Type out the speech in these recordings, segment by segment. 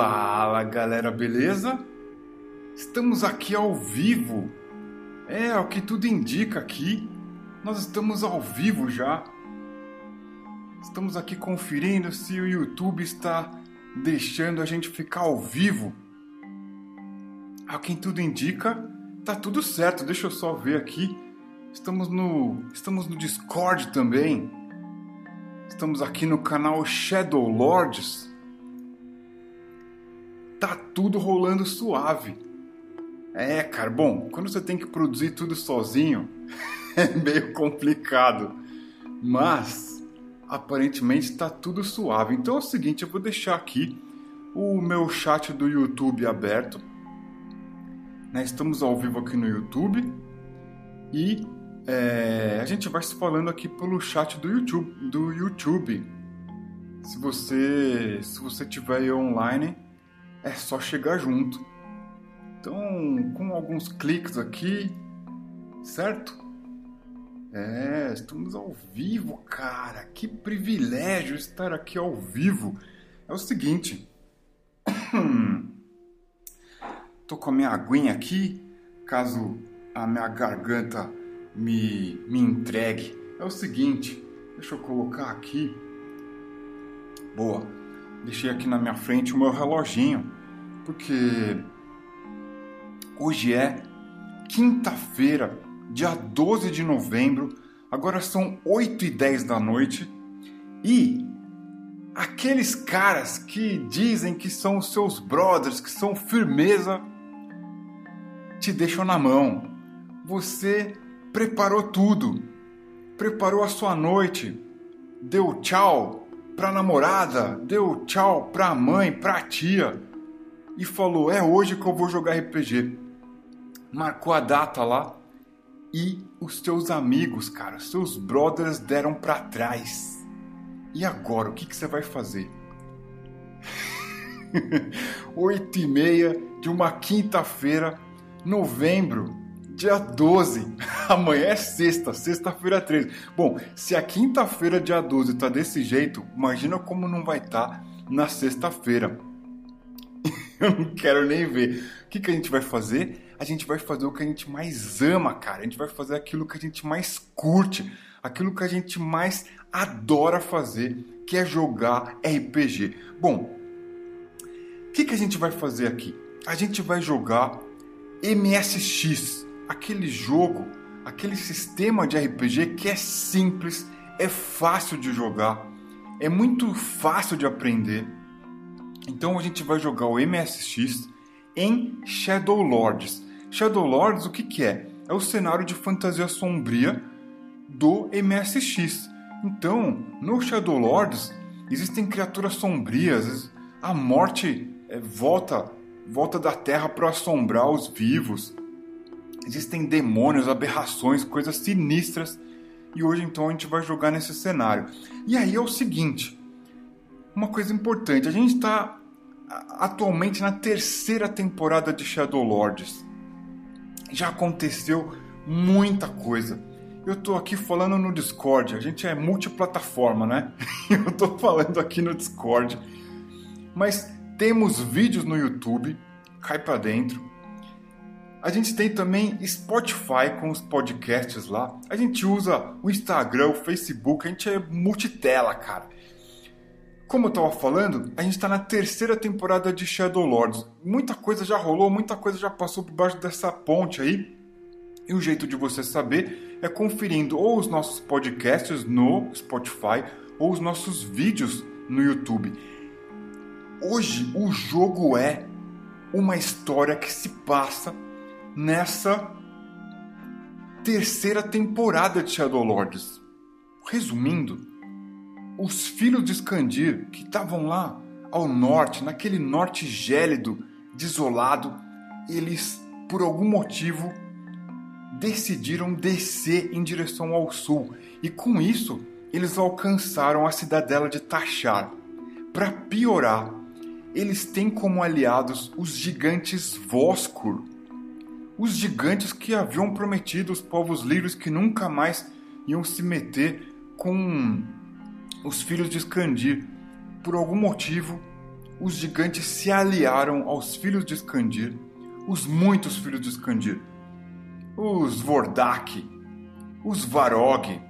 Fala galera, beleza? Estamos aqui ao vivo. É, o que tudo indica aqui, nós estamos ao vivo já. Estamos aqui conferindo se o YouTube está deixando a gente ficar ao vivo. A quem tudo indica, tá tudo certo. Deixa eu só ver aqui. Estamos no, estamos no Discord também. Estamos aqui no canal Shadow Lords. Tá tudo rolando suave. É, cara, bom, quando você tem que produzir tudo sozinho, é meio complicado. Mas aparentemente está tudo suave. Então é o seguinte, eu vou deixar aqui o meu chat do YouTube aberto. Né, estamos ao vivo aqui no YouTube e é, a gente vai se falando aqui pelo chat do YouTube. Do YouTube. Se você se você tiver online, é só chegar junto. Então, com alguns cliques aqui, certo? É, estamos ao vivo, cara. Que privilégio estar aqui ao vivo. É o seguinte, tô com a minha aguinha aqui, caso a minha garganta me, me entregue. É o seguinte, deixa eu colocar aqui. Boa. Deixei aqui na minha frente o meu reloginho, porque hoje é quinta-feira, dia 12 de novembro, agora são 8 e 10 da noite, e aqueles caras que dizem que são os seus brothers, que são firmeza, te deixam na mão. Você preparou tudo, preparou a sua noite, deu tchau pra namorada, deu tchau pra mãe, pra tia e falou: É hoje que eu vou jogar RPG. Marcou a data lá e os teus amigos, cara, seus brothers deram para trás. E agora, o que, que você vai fazer? Oito e meia de uma quinta-feira, novembro dia 12. Amanhã é sexta, sexta-feira 13. Bom, se a quinta-feira, dia 12, tá desse jeito, imagina como não vai estar tá na sexta-feira. Eu não quero nem ver. O que, que a gente vai fazer? A gente vai fazer o que a gente mais ama, cara. A gente vai fazer aquilo que a gente mais curte, aquilo que a gente mais adora fazer, que é jogar RPG. Bom, o que, que a gente vai fazer aqui? A gente vai jogar MSX aquele jogo, aquele sistema de RPG que é simples, é fácil de jogar, é muito fácil de aprender. Então a gente vai jogar o MSX em Shadow Lords. Shadow Lords o que, que é? É o cenário de fantasia sombria do MSX. Então, no Shadow Lords existem criaturas sombrias, a morte é, volta volta da terra para assombrar os vivos. Existem demônios, aberrações, coisas sinistras. E hoje então a gente vai jogar nesse cenário. E aí é o seguinte: uma coisa importante, a gente está atualmente na terceira temporada de Shadow Lords. Já aconteceu muita coisa. Eu estou aqui falando no Discord, a gente é multiplataforma, né? Eu estou falando aqui no Discord. Mas temos vídeos no YouTube, cai para dentro. A gente tem também Spotify com os podcasts lá. A gente usa o Instagram, o Facebook, a gente é multitela, cara. Como eu tava falando, a gente está na terceira temporada de Shadow Lords. Muita coisa já rolou, muita coisa já passou por baixo dessa ponte aí. E o jeito de você saber é conferindo ou os nossos podcasts no Spotify ou os nossos vídeos no YouTube. Hoje o jogo é uma história que se passa nessa terceira temporada de Shadow Lords. Resumindo, os filhos de Skandir que estavam lá ao norte, naquele norte gélido, desolado, eles, por algum motivo, decidiram descer em direção ao sul e com isso eles alcançaram a cidadela de Tachar. Para piorar, eles têm como aliados os gigantes Voskur, os gigantes que haviam prometido aos povos lírios que nunca mais iam se meter com os filhos de Skandir. Por algum motivo, os gigantes se aliaram aos filhos de Skandir, os muitos filhos de Skandir, os Vordak, os Varog,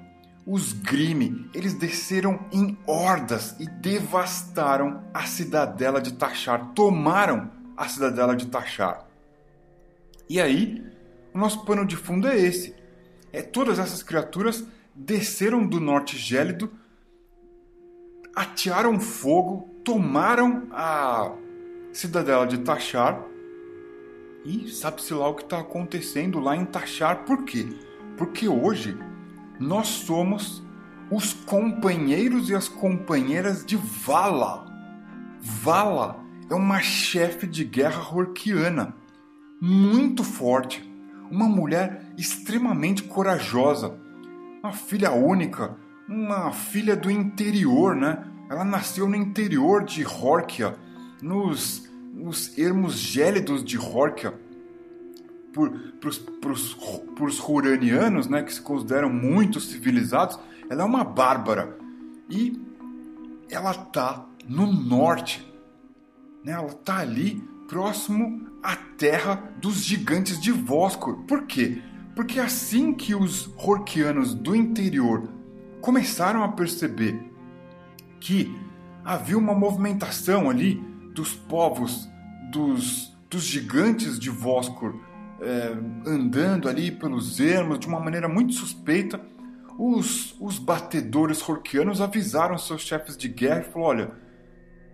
os Grime, eles desceram em hordas e devastaram a cidadela de Tachar, tomaram a cidadela de Tachar. E aí, o nosso pano de fundo é esse. É todas essas criaturas desceram do norte gélido, atearam fogo, tomaram a cidadela de Tachar e sabe-se lá o que está acontecendo lá em Tachar. Por quê? Porque hoje nós somos os companheiros e as companheiras de Vala. Vala é uma chefe de guerra horquiana, muito forte, uma mulher extremamente corajosa, uma filha única, uma filha do interior, né? Ela nasceu no interior de Horkia, nos, nos ermos gélidos de Horkia para os Huranianos, né, que se consideram muito civilizados, ela é uma bárbara. E ela tá no norte. Né? Ela tá ali próximo à terra dos gigantes de Voscor. Por quê? Porque assim que os Horkianos do interior começaram a perceber que havia uma movimentação ali dos povos dos, dos gigantes de Voscor é, andando ali pelos ermos de uma maneira muito suspeita, os, os batedores horquianos avisaram seus chefes de guerra e falaram: olha,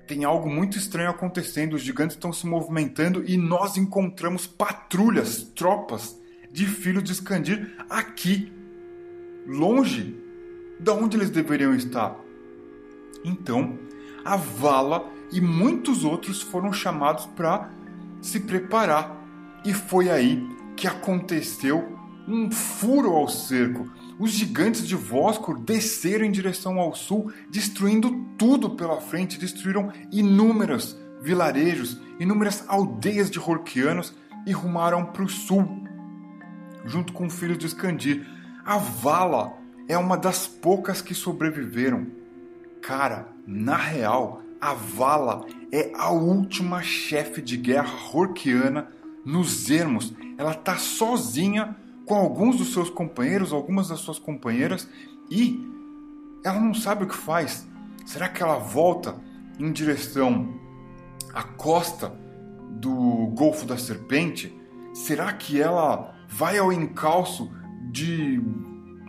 tem algo muito estranho acontecendo, os gigantes estão se movimentando e nós encontramos patrulhas, tropas de filhos de Skandir aqui, longe da onde eles deveriam estar. Então, a Vala e muitos outros foram chamados para se preparar e foi aí que aconteceu um furo ao cerco. Os gigantes de Voscor desceram em direção ao sul, destruindo tudo pela frente, destruíram inúmeros vilarejos, inúmeras aldeias de Horquianos e rumaram para o sul, junto com o filho de Skandir. A Vala é uma das poucas que sobreviveram. Cara, na real, a Vala é a última chefe de guerra Horquiana nos ermos, ela está sozinha com alguns dos seus companheiros, algumas das suas companheiras, e ela não sabe o que faz. Será que ela volta em direção à costa do Golfo da Serpente? Será que ela vai ao encalço de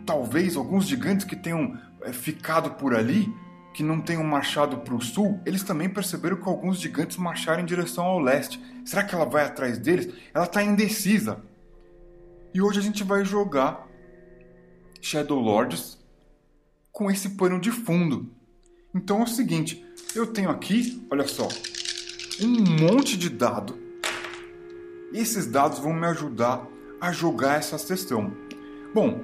talvez alguns gigantes que tenham eh, ficado por ali? que não tenham marchado para o sul, eles também perceberam que alguns gigantes marcharam em direção ao leste. Será que ela vai atrás deles? Ela está indecisa. E hoje a gente vai jogar Shadow Lords com esse pano de fundo. Então é o seguinte, eu tenho aqui, olha só, um monte de dado. Esses dados vão me ajudar a jogar essa sessão. Bom,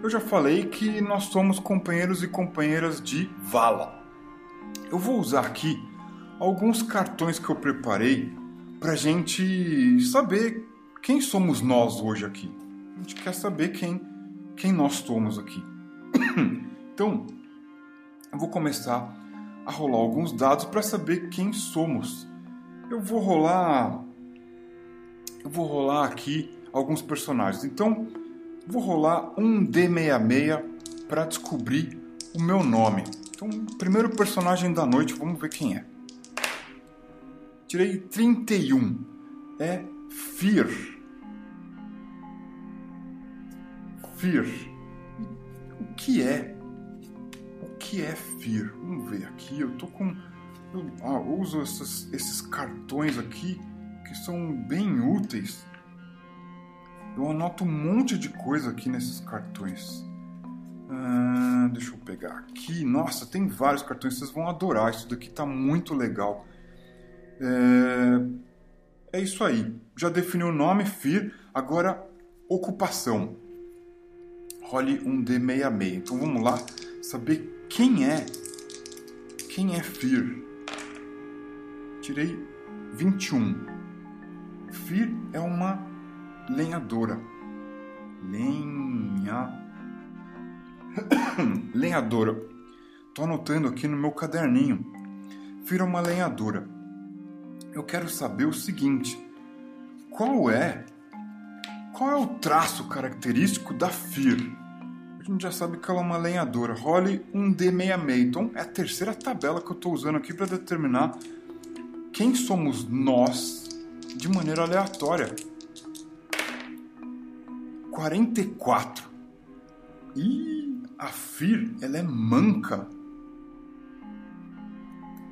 eu já falei que nós somos companheiros e companheiras de vala. Eu vou usar aqui alguns cartões que eu preparei para gente saber quem somos nós hoje aqui. A gente quer saber quem, quem nós somos aqui. então, eu vou começar a rolar alguns dados para saber quem somos. Eu vou rolar eu vou rolar aqui alguns personagens. Então, Vou rolar um D66 para descobrir o meu nome. Então, primeiro personagem da noite, vamos ver quem é. Tirei 31. É Fear. Fear. O que é? O que é Fear? Vamos ver aqui. Eu tô com. Eu, ah, uso esses, esses cartões aqui que são bem úteis eu anoto um monte de coisa aqui nesses cartões. Ah, deixa eu pegar aqui. Nossa, tem vários cartões. Vocês vão adorar. Isso daqui tá muito legal. É, é isso aí. Já defini o nome, FIR. Agora, ocupação. Role um D66. Então vamos lá saber quem é. Quem é FIR? Tirei 21. FIR é uma lenhadora. Lenha. lenhadora. Tô anotando aqui no meu caderninho. Fira uma lenhadora. eu quero saber o seguinte: qual é qual é o traço característico da FIR? A gente já sabe que ela é uma lenhadora. Role um D66. Então é a terceira tabela que eu estou usando aqui para determinar quem somos nós de maneira aleatória. 44. E a Fir, ela é manca.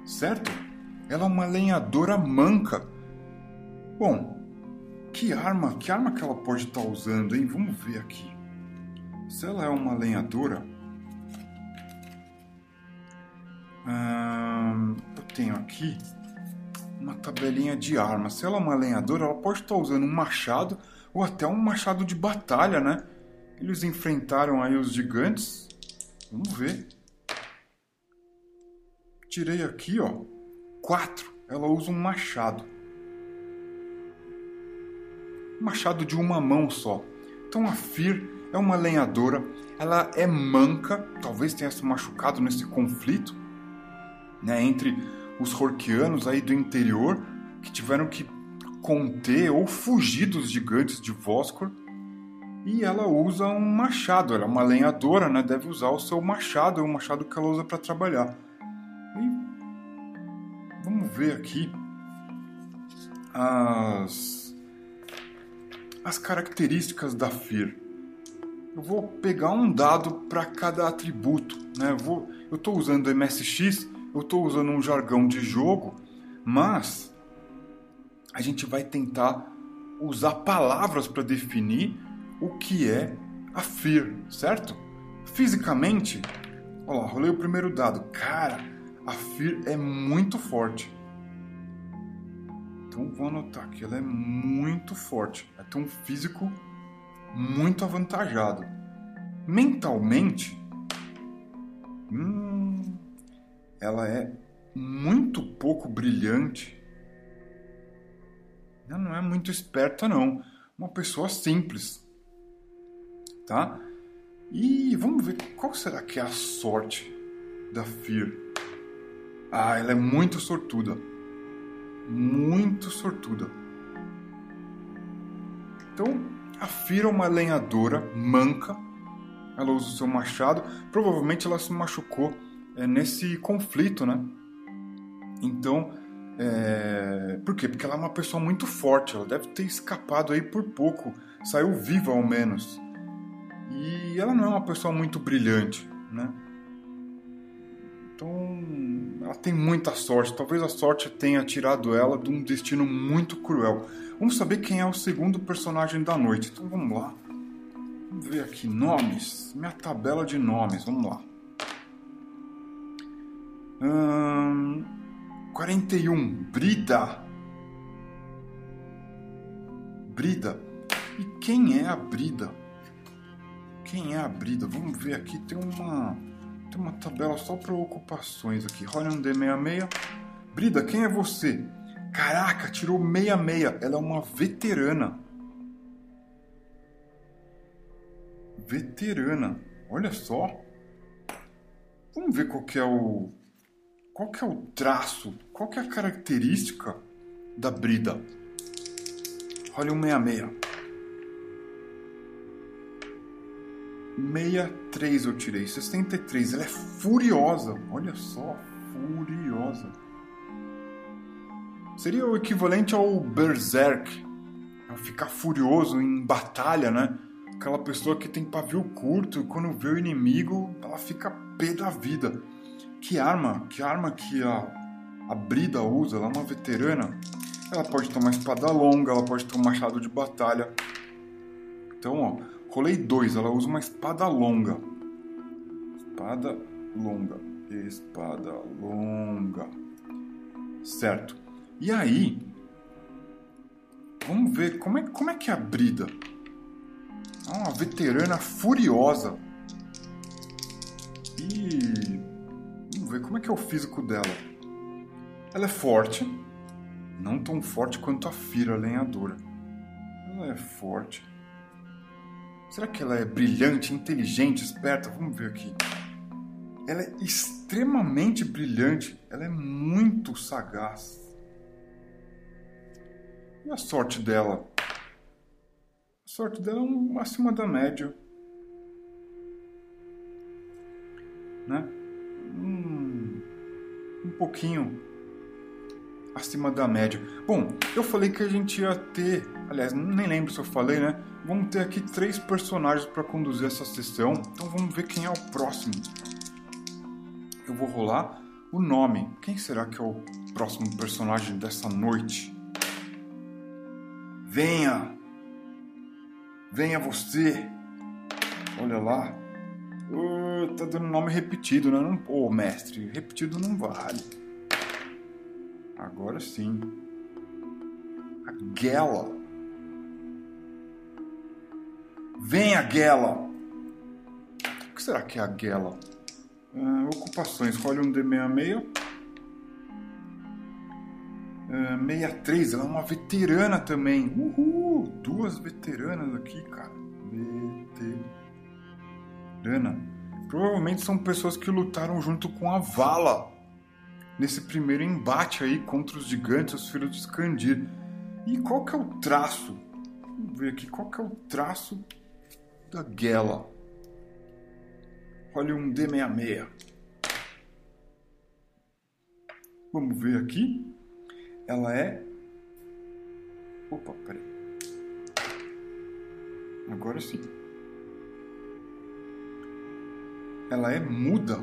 Certo? Ela é uma lenhadora manca. Bom, que arma, que arma que ela pode estar tá usando, hein? Vamos ver aqui. Se ela é uma lenhadora, hum, eu tenho aqui uma tabelinha de armas. Se ela é uma lenhadora, ela pode estar tá usando um machado ou até um machado de batalha, né? Eles enfrentaram aí os gigantes. Vamos ver. Tirei aqui, ó, quatro. Ela usa um machado. Machado de uma mão só. Então a Fir é uma lenhadora. Ela é manca. Talvez tenha se machucado nesse conflito, né, entre os Horkianos aí do interior que tiveram que conter ou fugir dos gigantes de Voskor. E ela usa um machado, ela é uma lenhadora, né? Deve usar o seu machado, é um machado que ela usa para trabalhar. E vamos ver aqui as as características da FIR. Eu vou pegar um dado para cada atributo, né? Eu vou, eu estou usando MSX, eu estou usando um jargão de jogo, mas a gente vai tentar usar palavras para definir o que é a FIR, certo? Fisicamente, olha lá, rolei o primeiro dado. Cara, a FIR é muito forte. Então vou anotar que ela é muito forte. Ela tem um físico muito avantajado. Mentalmente, hum, ela é muito pouco brilhante ela não é muito esperta, não. Uma pessoa simples. Tá? E vamos ver qual será que é a sorte da Fear. Ah, ela é muito sortuda. Muito sortuda. Então, a Fear é uma lenhadora manca. Ela usa o seu machado. Provavelmente ela se machucou é, nesse conflito, né? Então, é... Por quê? Porque ela é uma pessoa muito forte, ela deve ter escapado aí por pouco, saiu viva ao menos. E ela não é uma pessoa muito brilhante, né? Então, ela tem muita sorte. Talvez a sorte tenha tirado ela de um destino muito cruel. Vamos saber quem é o segundo personagem da noite. Então vamos lá. Vamos ver aqui nomes. Minha tabela de nomes. Vamos lá. Hum... 41. Brida. Brida. E quem é a Brida? Quem é a Brida? Vamos ver aqui. Tem uma, tem uma tabela só para ocupações aqui. Um D66. Brida, quem é você? Caraca, tirou 66. Ela é uma veterana. Veterana. Olha só. Vamos ver qual que é o qual que é o traço, qual que é a característica da brida? Olha o 66. 63 eu tirei, 63. Ela é furiosa, olha só, furiosa. Seria o equivalente ao berserk, ficar furioso em batalha, né? Aquela pessoa que tem pavio curto e quando vê o inimigo, ela fica pé da vida que arma, que arma que a, a Brida usa, ela é uma veterana. Ela pode ter uma espada longa, ela pode ter um machado de batalha. Então, ó, rolei dois, ela usa uma espada longa. Espada longa, espada longa. Certo. E aí, vamos ver como é, como é que é a Brida. É uma veterana furiosa. E ver como é que é o físico dela. Ela é forte, não tão forte quanto a Fira lenhadora. Ela é forte. Será que ela é brilhante, inteligente, esperta? Vamos ver aqui. Ela é extremamente brilhante, ela é muito sagaz. E a sorte dela? A sorte dela é um, acima da média. Né? Um, um pouquinho acima da média. Bom, eu falei que a gente ia ter, aliás, nem lembro se eu falei, né? Vamos ter aqui três personagens para conduzir essa sessão. Então vamos ver quem é o próximo. Eu vou rolar o nome. Quem será que é o próximo personagem dessa noite? Venha! Venha você! Olha lá. Uh, tá dando nome repetido, né? Não, oh, mestre, repetido não vale. Agora sim. A Gela. Venha, Gela! O que será que é a Gela? Uh, ocupações, escolhe um D66. Uh, 63, ela é uma veterana também. Uhul! Duas veteranas aqui, cara. Veterana. Provavelmente são pessoas que lutaram junto com a Vala nesse primeiro embate aí contra os gigantes, os filhos de Skandir. E qual que é o traço? Vamos ver aqui, qual que é o traço da Gela? Olha um D66. Vamos ver aqui. Ela é. Opa, peraí. Agora sim. Ela é muda.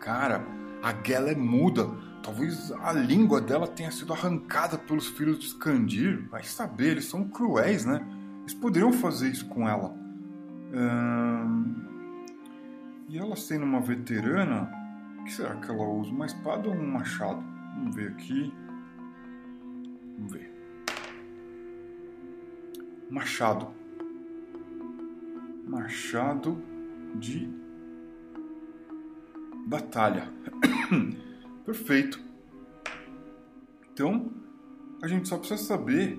Cara, a Gela é muda. Talvez a língua dela tenha sido arrancada pelos filhos de Skandir. Vai saber, eles são cruéis, né? Eles poderiam fazer isso com ela. E ela sendo uma veterana, que será que ela usa? Uma espada ou um machado? Vamos ver aqui. Vamos ver. Machado. Machado de batalha. Perfeito. Então, a gente só precisa saber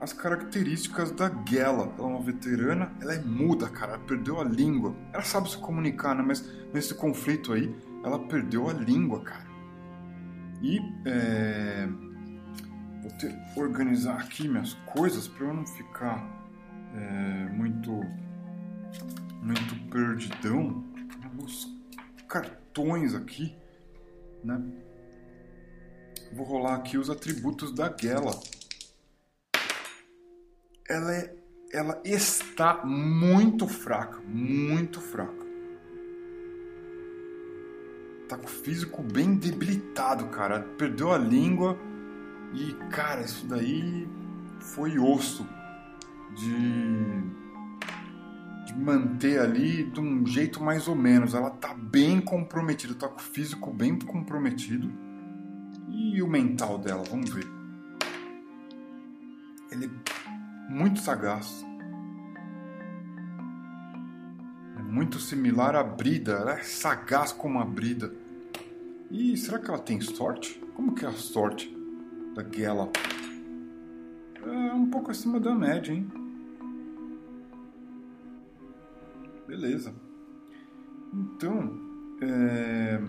as características da Gela. Ela é uma veterana, ela é muda, cara, ela perdeu a língua. Ela sabe se comunicar, né? Mas nesse conflito aí, ela perdeu a língua, cara. E é... vou ter organizar aqui minhas coisas para eu não ficar é, muito muito perdidão. Os cartões aqui, né? Vou rolar aqui os atributos da Gela ela, é, ela está muito fraca, muito fraca. Tá com o físico bem debilitado, cara. Perdeu a língua e, cara, isso daí foi osso de, de manter ali de um jeito mais ou menos. Ela tá bem comprometida, tá com o físico bem comprometido. E o mental dela, vamos ver. Ele muito sagaz. É muito similar à Brida, ela é sagaz como a Brida. E será que ela tem sorte? Como que é a sorte da Gela? É um pouco acima da média, hein? Beleza. Então, é...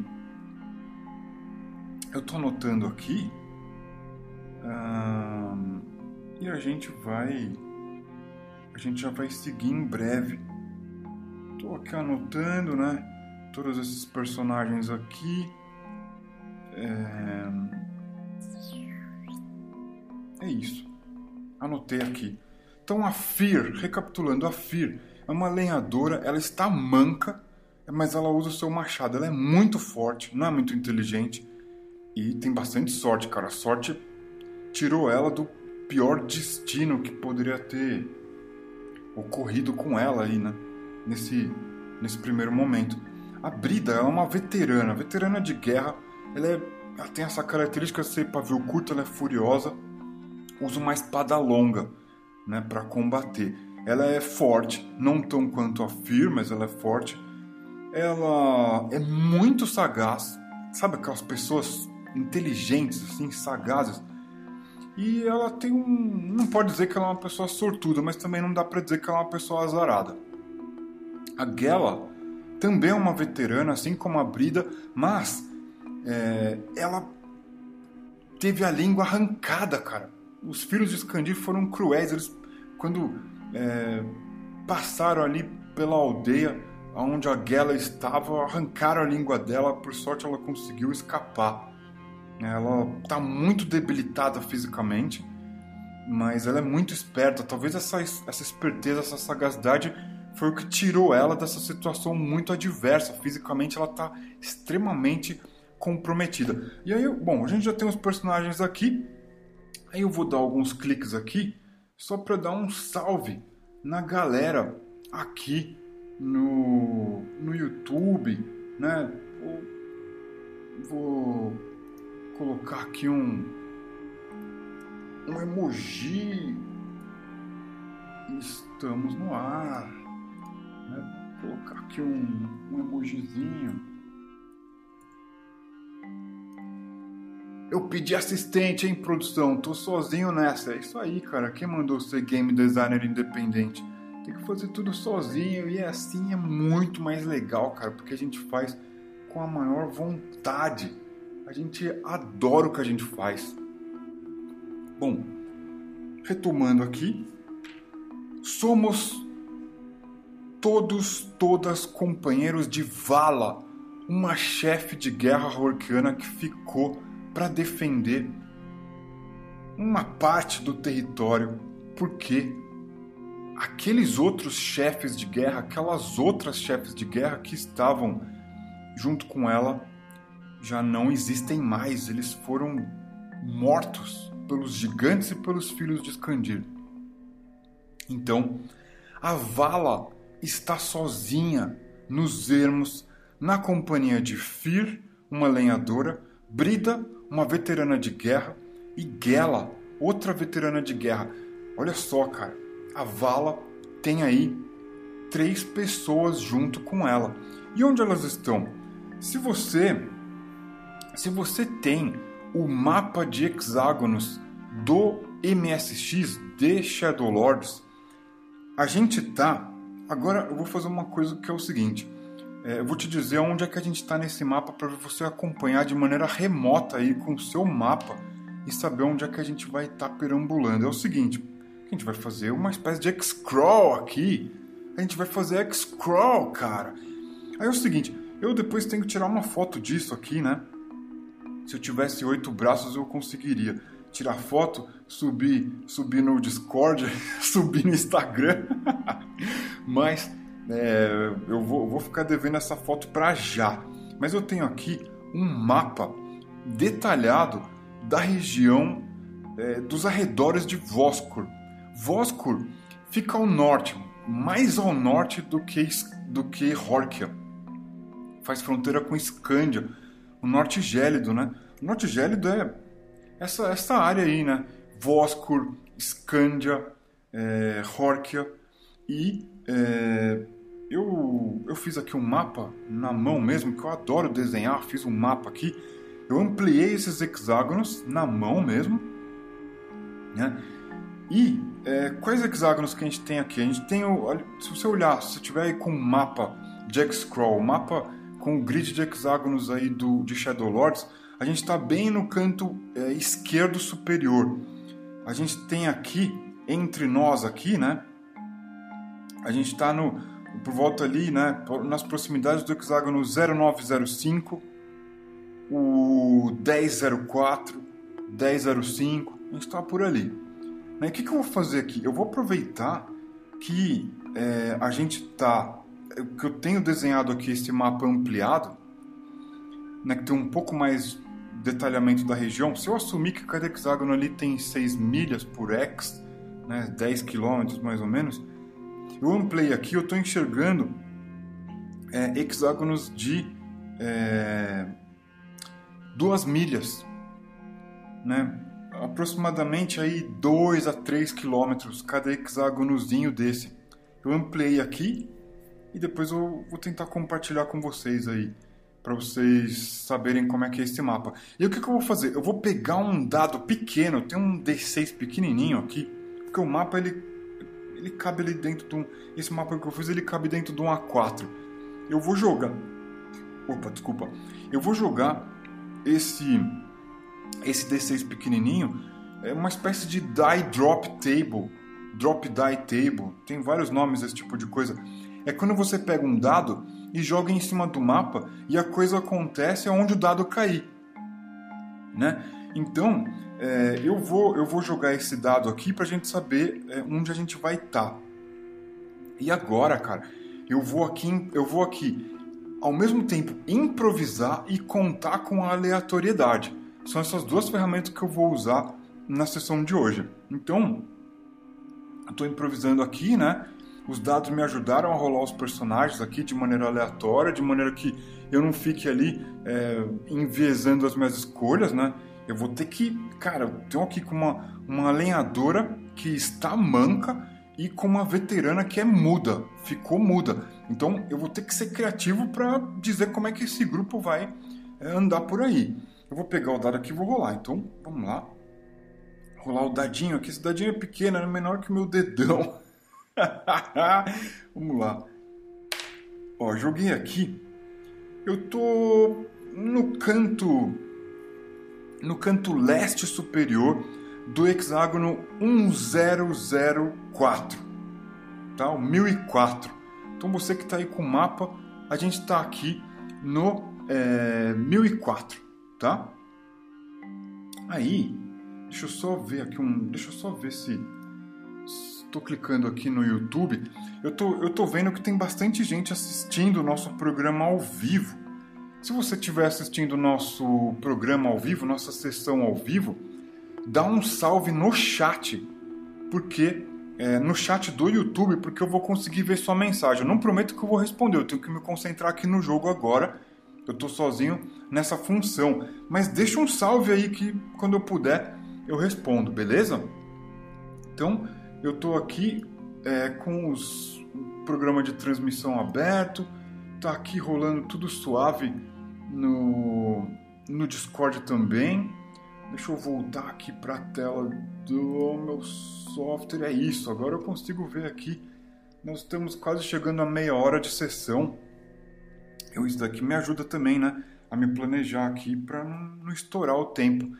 eu tô anotando aqui. E a gente vai. A gente já vai seguir em breve. Tô aqui anotando, né? Todos esses personagens aqui. É, é isso. Anotei aqui. Então a Fear, recapitulando, a Fear é uma lenhadora, ela está manca, mas ela usa o seu machado. Ela é muito forte, não é muito inteligente e tem bastante sorte, cara. A sorte tirou ela do pior destino que poderia ter ocorrido com ela aí, né? Nesse, nesse primeiro momento. A Brida é uma veterana, veterana de guerra. Ela, é, ela tem essa característica de ser pavio curto, ela é furiosa, usa uma espada longa, né, para combater. Ela é forte, não tão quanto a Fear, mas ela é forte. Ela é muito sagaz, sabe aquelas pessoas inteligentes, assim, sagazes e ela tem um. Não pode dizer que ela é uma pessoa sortuda, mas também não dá para dizer que ela é uma pessoa azarada. A Gela também é uma veterana, assim como a Brida, mas é, ela teve a língua arrancada, cara. Os filhos de Skandir foram cruéis. Eles, quando é, passaram ali pela aldeia onde a Gela estava, arrancaram a língua dela. Por sorte, ela conseguiu escapar. Ela está muito debilitada fisicamente, mas ela é muito esperta. Talvez essa, essa esperteza, essa sagacidade foi o que tirou ela dessa situação muito adversa. Fisicamente, ela está extremamente comprometida. E aí, bom, a gente já tem os personagens aqui. Aí eu vou dar alguns cliques aqui só para dar um salve na galera aqui no, no YouTube, né? Vou, colocar aqui um um emoji. Estamos no ar. Né? Vou colocar aqui um, um emojizinho. Eu pedi assistente em produção, tô sozinho nessa. É isso aí, cara. Quem mandou ser game designer independente? Tem que fazer tudo sozinho e assim é muito mais legal, cara, porque a gente faz com a maior vontade. A gente adora o que a gente faz. Bom, retomando aqui, somos todos, todas companheiros de Vala, uma chefe de guerra rorquiana que ficou para defender uma parte do território, porque aqueles outros chefes de guerra, aquelas outras chefes de guerra que estavam junto com ela, já não existem mais. Eles foram mortos pelos gigantes e pelos filhos de Skandir. Então, a Vala está sozinha nos ermos, na companhia de Fir, uma lenhadora, Brida, uma veterana de guerra, e Gela, outra veterana de guerra. Olha só, cara, a Vala tem aí três pessoas junto com ela. E onde elas estão? Se você se você tem o mapa de hexágonos do MSX de Shadow Lords, a gente tá. Agora eu vou fazer uma coisa que é o seguinte: é, eu vou te dizer onde é que a gente está nesse mapa para você acompanhar de maneira remota aí com o seu mapa e saber onde é que a gente vai estar tá perambulando. É o seguinte, a gente vai fazer uma espécie de X-Crawl aqui. A gente vai fazer X-Crawl, cara. Aí é o seguinte, eu depois tenho que tirar uma foto disso aqui, né? Se eu tivesse oito braços, eu conseguiria tirar foto, subir, subir no Discord, subir no Instagram. Mas é, eu vou, vou ficar devendo essa foto para já. Mas eu tenho aqui um mapa detalhado da região é, dos arredores de Voskur. Voskur fica ao norte, mais ao norte do que, do que Horkia. Faz fronteira com Escândia, o norte gélido, né? O norte gélido é essa, essa área aí, né? Voskur, Escândia, é, Horkia e é, eu, eu fiz aqui um mapa na mão mesmo, que eu adoro desenhar, fiz um mapa aqui. Eu ampliei esses hexágonos na mão mesmo. Né? E é, quais hexágonos que a gente tem aqui? A gente tem, olha, se você olhar, se você tiver aí com um mapa de X-Scroll, mapa com o grid de hexágonos aí do, de Shadow Lords, a gente está bem no canto é, esquerdo superior. A gente tem aqui, entre nós aqui, né? A gente está no, por volta ali, né, nas proximidades do hexágono 0905, o 1004, 1005, a gente está por ali. Né? O que, que eu vou fazer aqui? Eu vou aproveitar que é, a gente está, que eu tenho desenhado aqui esse mapa ampliado, né, que tem um pouco mais detalhamento da região. Se eu assumir que cada hexágono ali tem 6 milhas por x, né, 10 quilômetros mais ou menos, eu ampliei aqui, eu estou enxergando é, hexágonos de é, duas milhas, né? aproximadamente aí 2 a 3 quilômetros cada hexágonozinho desse. Eu ampliei aqui e depois eu vou tentar compartilhar com vocês aí para vocês saberem como é que é esse mapa. E o que, que, eu vou fazer? Eu vou pegar um dado pequeno, tem um D6 pequenininho aqui, porque o mapa ele ele cabe ali dentro de um. Esse mapa que eu fiz, ele cabe dentro de um A4. Eu vou jogar. Opa, desculpa. Eu vou jogar esse esse D6 pequenininho é uma espécie de die drop table, drop die table, tem vários nomes esse tipo de coisa. É quando você pega um dado e joga em cima do mapa e a coisa acontece onde o dado cair, né? Então é, eu vou eu vou jogar esse dado aqui para a gente saber é, onde a gente vai estar. Tá. E agora, cara, eu vou aqui eu vou aqui ao mesmo tempo improvisar e contar com a aleatoriedade. São essas duas ferramentas que eu vou usar na sessão de hoje. Então, estou improvisando aqui, né? Os dados me ajudaram a rolar os personagens aqui de maneira aleatória, de maneira que eu não fique ali é, enviesando as minhas escolhas, né? Eu vou ter que, cara, eu tenho aqui com uma, uma lenhadora que está manca e com uma veterana que é muda, ficou muda. Então eu vou ter que ser criativo para dizer como é que esse grupo vai é, andar por aí. Eu vou pegar o dado aqui e vou rolar. Então vamos lá rolar o dadinho aqui. Esse dadinho é pequeno, é menor que o meu dedão. Vamos lá. Ó, joguei aqui. Eu tô no canto no canto leste superior do hexágono 1004, tá? O 1004. Então você que está aí com o mapa, a gente está aqui no é, 1004, tá? Aí Deixa eu só ver aqui um. Deixa eu só ver se. Estou clicando aqui no YouTube. Eu tô, eu tô vendo que tem bastante gente assistindo o nosso programa ao vivo. Se você estiver assistindo o nosso programa ao vivo, nossa sessão ao vivo, dá um salve no chat. Porque. É, no chat do YouTube, porque eu vou conseguir ver sua mensagem. Eu não prometo que eu vou responder, eu tenho que me concentrar aqui no jogo agora. Eu estou sozinho nessa função. Mas deixa um salve aí que quando eu puder eu respondo, beleza? Então, eu estou aqui é, com os, o programa de transmissão aberto, tá aqui rolando tudo suave no, no Discord também. Deixa eu voltar aqui para a tela do meu software. É isso, agora eu consigo ver aqui. Nós estamos quase chegando a meia hora de sessão. Eu, isso daqui me ajuda também, né? A me planejar aqui para não estourar o tempo.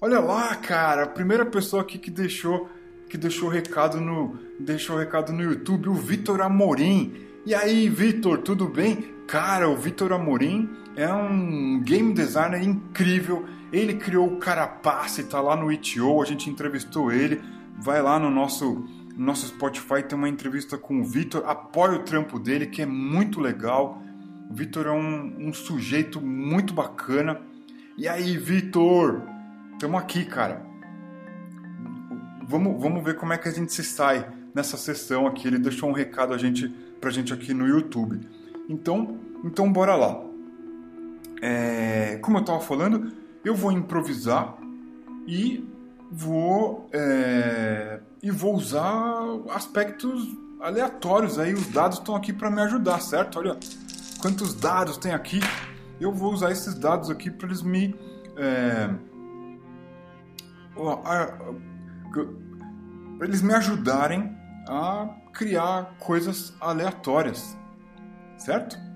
Olha lá, cara, a primeira pessoa aqui que deixou que deixou recado no deixou recado no YouTube, o Vitor Amorim. E aí, Vitor, tudo bem? Cara, o Vitor Amorim é um game designer incrível. Ele criou o Carapace, tá lá no Itio, a gente entrevistou ele. Vai lá no nosso nosso Spotify, tem uma entrevista com o Vitor. Apoia o trampo dele, que é muito legal. O Vitor é um, um sujeito muito bacana. E aí, Vitor? Estamos aqui, cara. Vamos, vamos ver como é que a gente se sai nessa sessão aqui. Ele deixou um recado a gente, pra gente aqui no YouTube. Então, então bora lá. É, como eu estava falando, eu vou improvisar e vou é, e vou usar aspectos aleatórios aí. Os dados estão aqui para me ajudar, certo? Olha quantos dados tem aqui. Eu vou usar esses dados aqui para eles me é, para eles me ajudarem a criar coisas aleatórias, certo?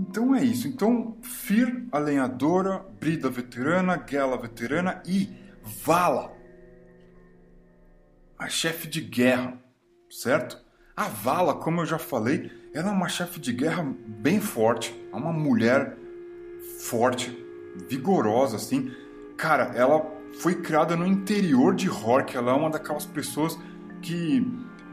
Então é isso. Então, Fir, a lenhadora, Brida veterana, Gela veterana e Vala, a chefe de guerra, certo? A Vala, como eu já falei, ela é uma chefe de guerra bem forte, é uma mulher forte, vigorosa assim, cara, ela foi criada no interior de Hork. Ela é uma daquelas pessoas que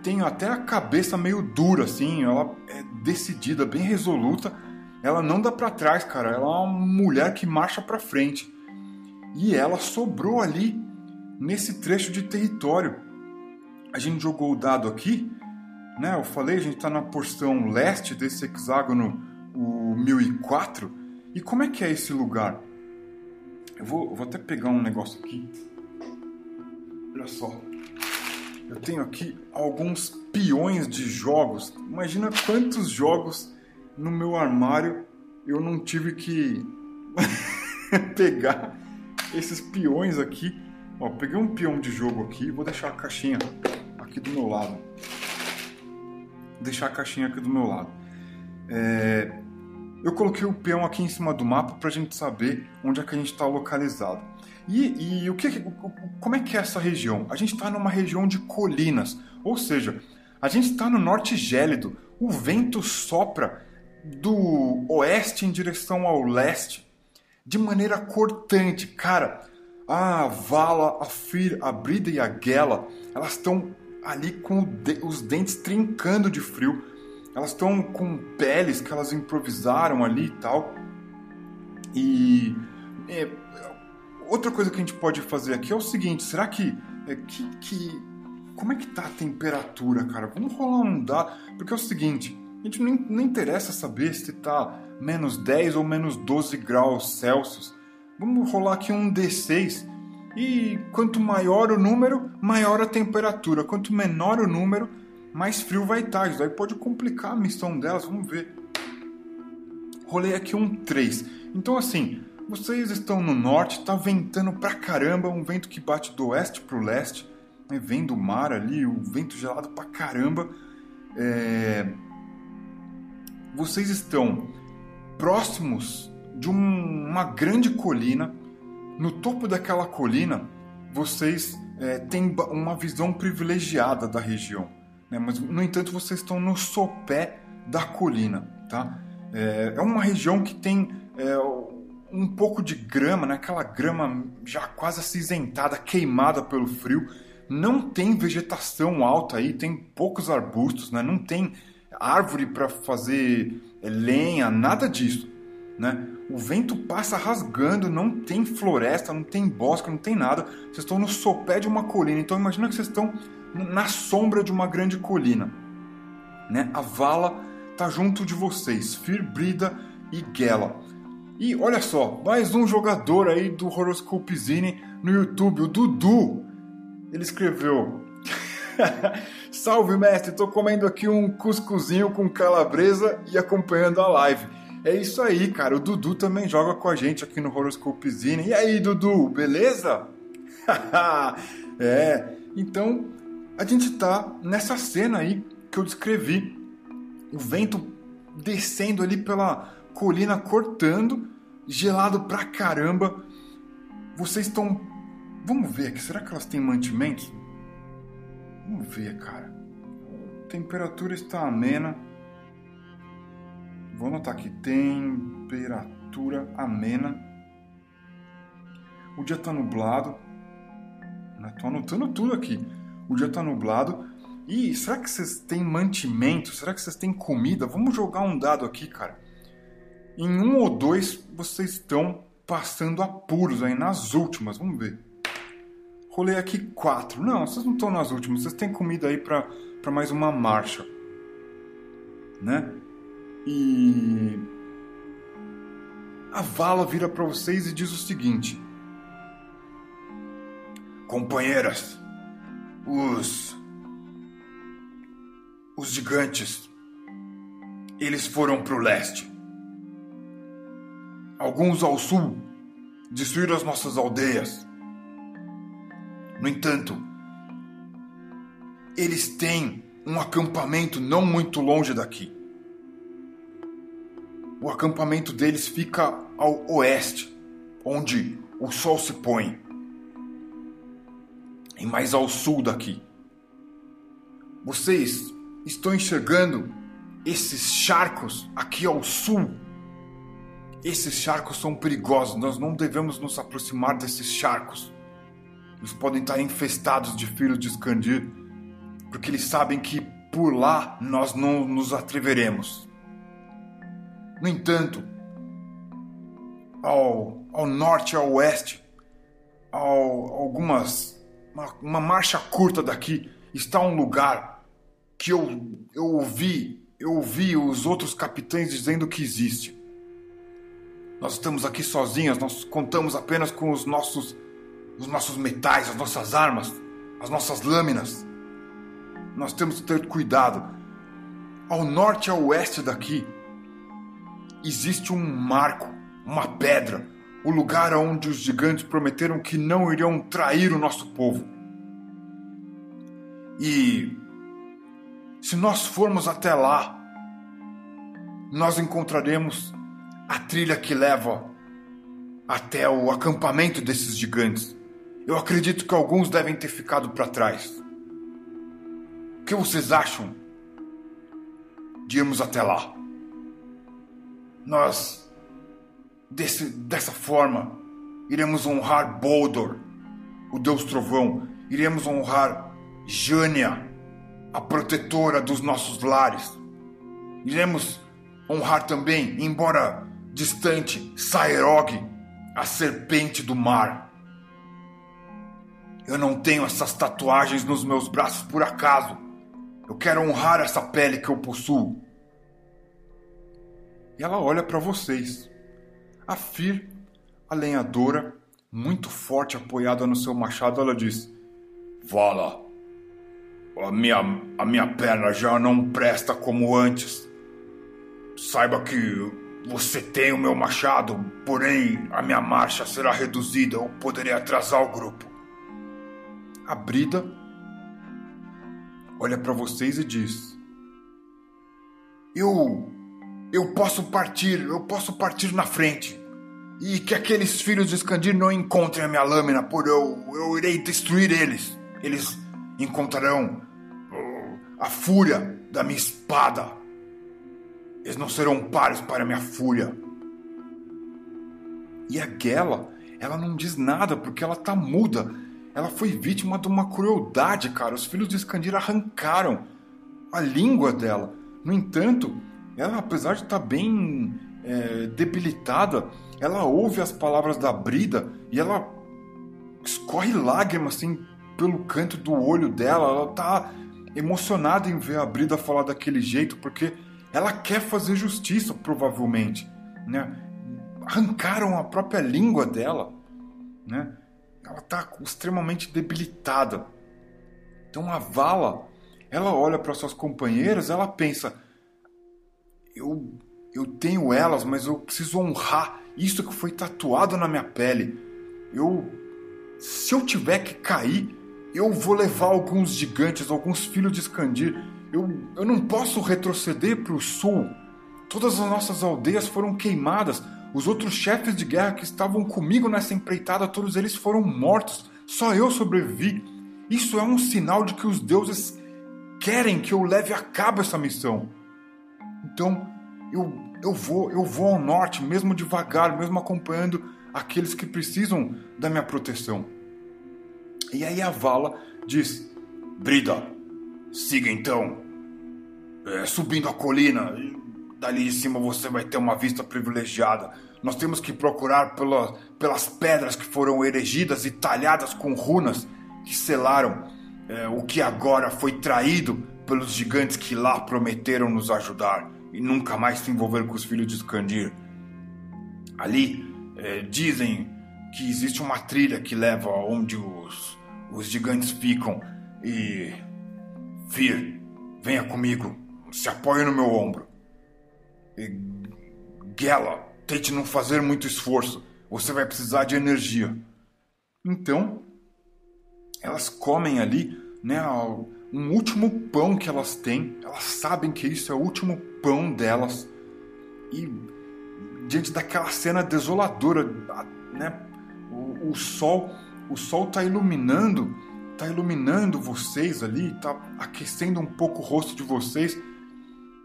tem até a cabeça meio dura, assim. Ela é decidida, bem resoluta. Ela não dá para trás, cara. Ela é uma mulher que marcha para frente. E ela sobrou ali nesse trecho de território. A gente jogou o dado aqui, né? Eu falei, a gente está na porção leste desse hexágono, o 1004. E como é que é esse lugar? Eu vou, vou até pegar um negócio aqui. Olha só. Eu tenho aqui alguns peões de jogos. Imagina quantos jogos no meu armário eu não tive que pegar esses peões aqui. Ó, peguei um peão de jogo aqui, vou deixar a caixinha aqui do meu lado. Vou deixar a caixinha aqui do meu lado. É... eu coloquei o peão aqui em cima do mapa para a gente saber onde é que a gente está localizado. E, e, o que, como é que é essa região? A gente está numa região de colinas, ou seja, a gente está no norte gélido. O vento sopra do oeste em direção ao leste de maneira cortante. Cara, a Vala, a Fir, a Brida e a Gela, elas estão ali com os dentes trincando de frio. Elas estão com peles que elas improvisaram ali e tal. E é, outra coisa que a gente pode fazer aqui é o seguinte: será que, é, que, que como é que tá a temperatura, cara? Vamos rolar um dado, porque é o seguinte: gente nem, interessa saber se tá menos 10 ou menos 12 graus Celsius. Vamos rolar aqui um D6 e quanto maior o número, maior a temperatura. Quanto menor o número, mais frio vai estar. Isso aí pode complicar a missão delas. Vamos ver. Rolei aqui um 3. Então, assim, vocês estão no norte, tá ventando pra caramba, um vento que bate do oeste pro leste, né? vem do mar ali, o vento gelado pra caramba. É... Vocês estão próximos de um, uma grande colina. No topo daquela colina, vocês é, têm uma visão privilegiada da região. Né? Mas, no entanto, vocês estão no sopé da colina. Tá? É, é uma região que tem é, um pouco de grama, né? aquela grama já quase acinzentada, queimada pelo frio. Não tem vegetação alta aí, tem poucos arbustos, né? não tem árvore para fazer é, lenha, nada disso. Né? O vento passa rasgando, não tem floresta, não tem bosque, não tem nada. Vocês estão no sopé de uma colina. Então imagina que vocês estão na sombra de uma grande colina. Né? A vala está junto de vocês, Firbrida e Gela. E olha só, mais um jogador aí do Horoscopezine no YouTube, o Dudu. Ele escreveu: Salve mestre, tô comendo aqui um cuscuzinho com calabresa e acompanhando a live. É isso aí, cara. O Dudu também joga com a gente aqui no Horoscopezine. E aí, Dudu, beleza? é, então a gente tá nessa cena aí que eu descrevi. O vento descendo ali pela colina, cortando, gelado pra caramba. Vocês estão. Vamos ver aqui, será que elas têm mantimentos? Vamos ver, cara. A temperatura está amena. Vou anotar aqui, temperatura amena. O dia está nublado. Estou né? anotando tudo aqui. O dia está nublado. E será que vocês têm mantimento? Será que vocês têm comida? Vamos jogar um dado aqui, cara. Em um ou dois vocês estão passando apuros aí nas últimas. Vamos ver. Rolei aqui quatro. Não, vocês não estão nas últimas. Vocês têm comida aí para mais uma marcha. Né? E a vala vira para vocês e diz o seguinte: Companheiras, os os gigantes eles foram para o leste. Alguns ao sul destruíram as nossas aldeias. No entanto, eles têm um acampamento não muito longe daqui. O acampamento deles fica ao oeste, onde o sol se põe, e mais ao sul daqui. Vocês estão enxergando esses charcos aqui ao sul? Esses charcos são perigosos, nós não devemos nos aproximar desses charcos. Eles podem estar infestados de filhos de Escandir, porque eles sabem que por lá nós não nos atreveremos. No entanto, ao, ao norte e ao oeste, ao, algumas uma, uma, marcha curta daqui, está um lugar que eu, eu ouvi, eu ouvi os outros capitães dizendo que existe. Nós estamos aqui sozinhos, nós contamos apenas com os nossos os nossos metais, as nossas armas, as nossas lâminas. Nós temos que ter cuidado. Ao norte e ao oeste daqui, existe um marco, uma pedra, o lugar onde os gigantes prometeram que não iriam trair o nosso povo. E se nós formos até lá, nós encontraremos a trilha que leva até o acampamento desses gigantes. Eu acredito que alguns devem ter ficado para trás. O que vocês acham de irmos até lá? Nós, desse, dessa forma, iremos honrar Boldor, o Deus Trovão. Iremos honrar Jânia, a protetora dos nossos lares. Iremos honrar também, embora distante, Saerog, a serpente do mar. Eu não tenho essas tatuagens nos meus braços por acaso. Eu quero honrar essa pele que eu possuo. E ela olha para vocês. A Fir, a lenhadora, muito forte apoiada no seu machado, ela diz: Vala, a minha, a minha perna já não presta como antes. Saiba que você tem o meu machado, porém a minha marcha será reduzida ou poderei atrasar o grupo. A Brida olha para vocês e diz: Eu eu posso partir, eu posso partir na frente. E que aqueles filhos de Escandir não encontrem a minha lâmina, por eu, eu irei destruir eles. Eles encontrarão a fúria da minha espada. Eles não serão pares para a minha fúria. E a Gela, ela não diz nada porque ela tá muda. Ela foi vítima de uma crueldade, cara. Os filhos de Escandir arrancaram a língua dela. No entanto, ela, apesar de estar bem é, debilitada, ela ouve as palavras da Brida e ela escorre lágrimas assim pelo canto do olho dela. Ela tá emocionada em ver a Brida falar daquele jeito porque ela quer fazer justiça, provavelmente, né? Arrancaram a própria língua dela, né? Ela tá extremamente debilitada. Então a Vala, ela olha para suas companheiras, ela pensa: eu, eu tenho elas, mas eu preciso honrar isso que foi tatuado na minha pele. Eu, se eu tiver que cair, eu vou levar alguns gigantes, alguns filhos de Escandir. Eu, eu não posso retroceder para o sul. Todas as nossas aldeias foram queimadas. Os outros chefes de guerra que estavam comigo nessa empreitada, todos eles foram mortos. Só eu sobrevivi. Isso é um sinal de que os deuses querem que eu leve a cabo essa missão. Então, eu, eu vou, eu vou ao norte, mesmo devagar, mesmo acompanhando aqueles que precisam da minha proteção. E aí a Vala diz: Brida, siga então, é, subindo a colina. Dali de cima você vai ter uma vista privilegiada. Nós temos que procurar pela, pelas pedras que foram erigidas e talhadas com runas que selaram é, o que agora foi traído pelos gigantes que lá prometeram nos ajudar e nunca mais se envolver com os filhos de Skandir. Ali é, dizem que existe uma trilha que leva onde os, os gigantes ficam e. Fir, venha comigo, se apoie no meu ombro. Gela, tente não fazer muito esforço, você vai precisar de energia. Então, elas comem ali, né, um último pão que elas têm. Elas sabem que isso é o último pão delas. E diante daquela cena desoladora, né? O, o sol, o sol está iluminando, tá iluminando vocês ali, tá aquecendo um pouco o rosto de vocês.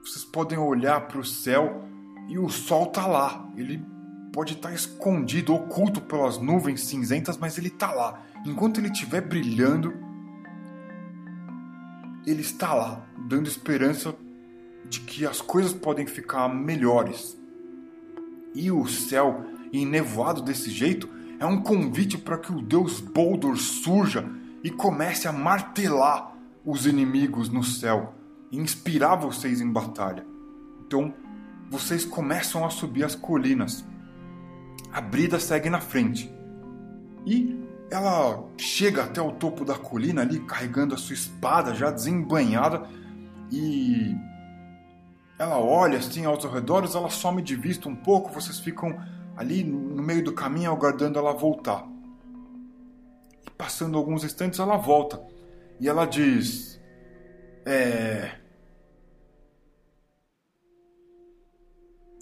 Vocês podem olhar para o céu e o sol tá lá. Ele pode estar tá escondido, oculto pelas nuvens cinzentas, mas ele tá lá. Enquanto ele estiver brilhando, ele está lá, dando esperança de que as coisas podem ficar melhores. E o céu, enevoado desse jeito, é um convite para que o deus Boldor surja e comece a martelar os inimigos no céu e inspirar vocês em batalha. Então, vocês começam a subir as colinas. A Brida segue na frente. E ela chega até o topo da colina ali, carregando a sua espada já desembanhada e ela olha assim aos arredores, ela some de vista um pouco, vocês ficam ali no meio do caminho aguardando ela voltar. E passando alguns instantes ela volta e ela diz: É.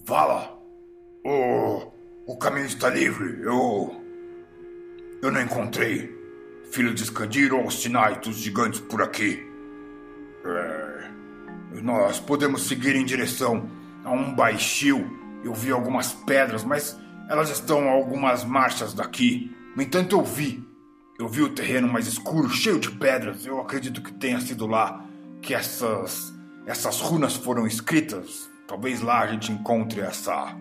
Vala, O, o caminho está livre. Eu. Eu não encontrei filho de Escandir ou os sinais dos gigantes por aqui. É, nós podemos seguir em direção a um baixio. Eu vi algumas pedras, mas elas estão a algumas marchas daqui. No entanto, eu vi. Eu vi o terreno mais escuro, cheio de pedras. Eu acredito que tenha sido lá que essas essas runas foram escritas. Talvez lá a gente encontre essa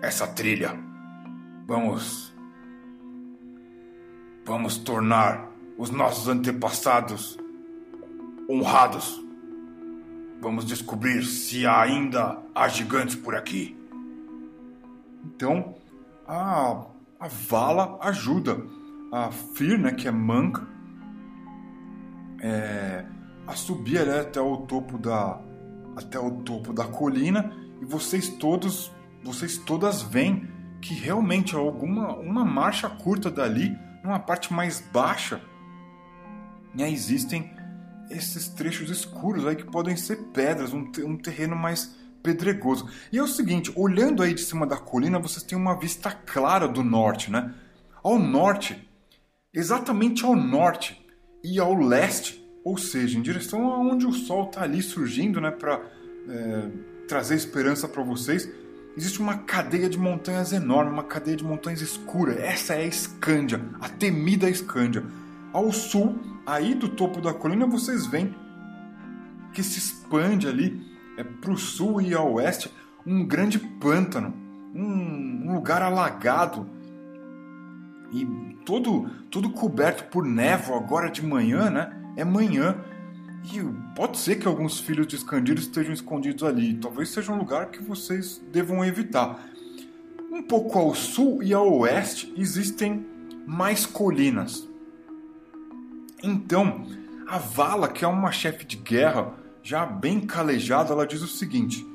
essa trilha. Vamos vamos tornar os nossos antepassados honrados. Vamos descobrir se ainda há gigantes por aqui. Então, a, a Vala ajuda. A Fir, né, que é manca, é, a subir até o topo da até o topo da colina e vocês todos vocês todas veem que realmente há alguma uma marcha curta dali, numa parte mais baixa, e aí existem esses trechos escuros aí que podem ser pedras, um, um terreno mais pedregoso. E é o seguinte, olhando aí de cima da colina, vocês têm uma vista clara do norte, né? Ao norte, exatamente ao norte e ao leste, ou seja, em direção aonde o sol está ali surgindo, né, para é, trazer esperança para vocês, existe uma cadeia de montanhas enorme, uma cadeia de montanhas escura. Essa é a Escândia, a temida Escândia. Ao sul, aí do topo da colina, vocês veem que se expande ali é, para o sul e ao oeste um grande pântano, um, um lugar alagado e todo, todo coberto por névoa agora de manhã, né? É manhã. E pode ser que alguns filhos de Escandir estejam escondidos ali. Talvez seja um lugar que vocês devam evitar. Um pouco ao sul e ao oeste existem mais colinas. Então, a Vala, que é uma chefe de guerra já bem calejada, ela diz o seguinte: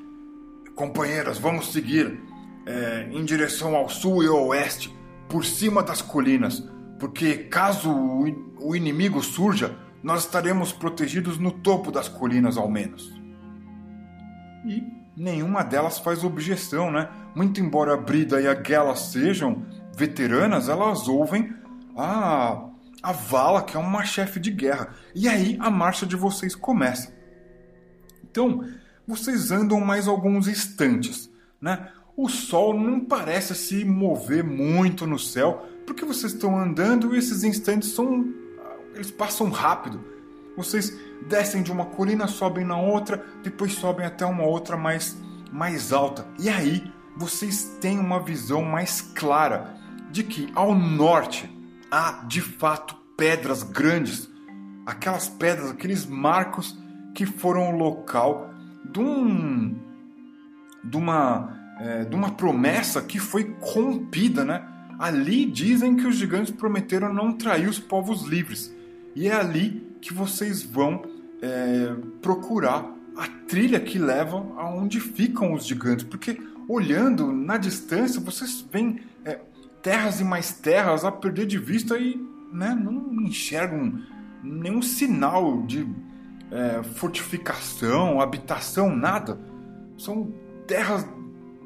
Companheiras, vamos seguir é, em direção ao sul e ao oeste, por cima das colinas, porque caso o inimigo surja, nós estaremos protegidos no topo das colinas ao menos. E nenhuma delas faz objeção, né? Muito embora a Brida e a Gela sejam veteranas, elas ouvem a, a Vala, que é uma chefe de guerra. E aí a marcha de vocês começa. Então, vocês andam mais alguns instantes, né? O sol não parece se mover muito no céu, porque vocês estão andando e esses instantes são eles passam rápido. Vocês descem de uma colina, sobem na outra, depois sobem até uma outra mais, mais alta. E aí vocês têm uma visão mais clara de que ao norte há de fato pedras grandes, aquelas pedras, aqueles marcos que foram o local de, um, de, uma, é, de uma promessa que foi corrompida, né? Ali dizem que os gigantes prometeram não trair os povos livres. E é ali que vocês vão é, procurar a trilha que leva aonde ficam os gigantes, porque olhando na distância vocês veem é, terras e mais terras a perder de vista e né, não enxergam nenhum sinal de é, fortificação, habitação, nada. São terras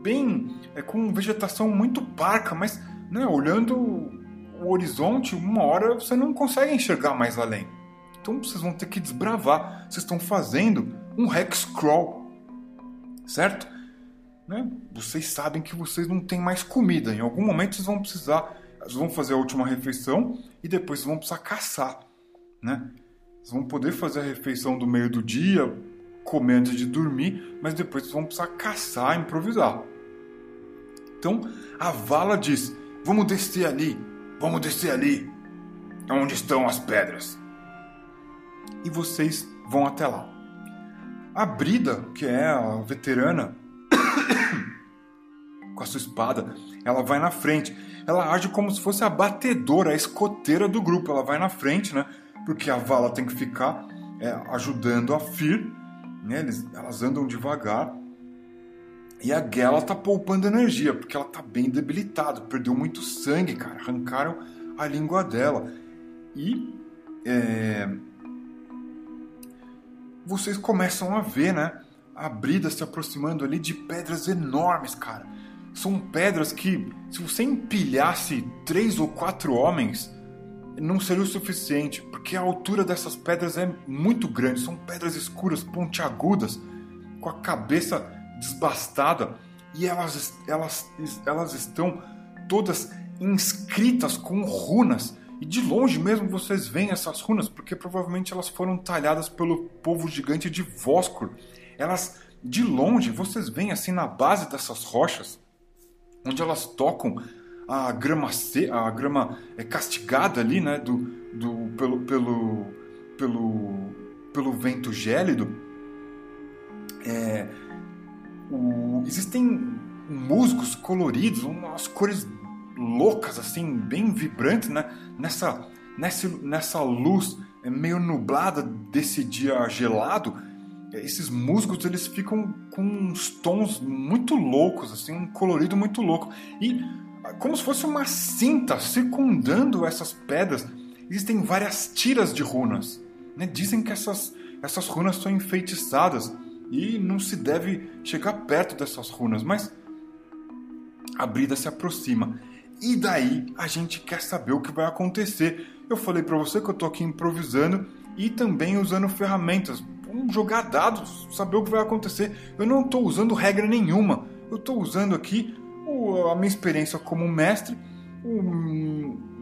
bem é, com vegetação muito parca, mas né, olhando o horizonte, uma hora você não consegue enxergar mais além. Então vocês vão ter que desbravar. Vocês estão fazendo um hex crawl, certo? Né? Vocês sabem que vocês não têm mais comida. Em algum momento vocês vão precisar, vocês vão fazer a última refeição e depois vocês vão precisar caçar, né? Vocês vão poder fazer a refeição do meio do dia, comer antes de dormir, mas depois vocês vão precisar caçar, improvisar. Então a Vala diz: Vamos descer ali, Vamos descer ali, onde estão as pedras. E vocês vão até lá. A Brida, que é a veterana, com a sua espada, ela vai na frente. Ela age como se fosse a batedora, a escoteira do grupo. Ela vai na frente, né? Porque a Vala tem que ficar é, ajudando a Fir. Né? Eles, elas andam devagar. E a Gela tá poupando energia, porque ela tá bem debilitada, perdeu muito sangue, cara. Arrancaram a língua dela. E é... vocês começam a ver, né? A Brida se aproximando ali de pedras enormes, cara. são pedras que, se você empilhasse três ou quatro homens, não seria o suficiente, porque a altura dessas pedras é muito grande. São pedras escuras, pontiagudas, com a cabeça desbastada, e elas, elas, elas estão todas inscritas com runas. E de longe mesmo vocês veem essas runas, porque provavelmente elas foram talhadas pelo povo gigante de Voscor. Elas, de longe, vocês veem assim na base dessas rochas, onde elas tocam a grama, a grama é castigada ali, né, do, do, pelo, pelo, pelo, pelo vento gélido. É, existem musgos coloridos, umas cores loucas, assim, bem vibrantes, né, nessa, nessa, nessa luz meio nublada desse dia gelado esses musgos eles ficam com uns tons muito loucos, assim, um colorido muito louco. E como se fosse uma cinta circundando essas pedras, existem várias tiras de runas. Né? Dizem que essas, essas runas são enfeitiçadas e não se deve chegar perto dessas runas, mas a Brida se aproxima. E daí a gente quer saber o que vai acontecer. Eu falei para você que eu tô aqui improvisando e também usando ferramentas vamos jogar dados, saber o que vai acontecer. Eu não estou usando regra nenhuma. Eu estou usando aqui a minha experiência como mestre, o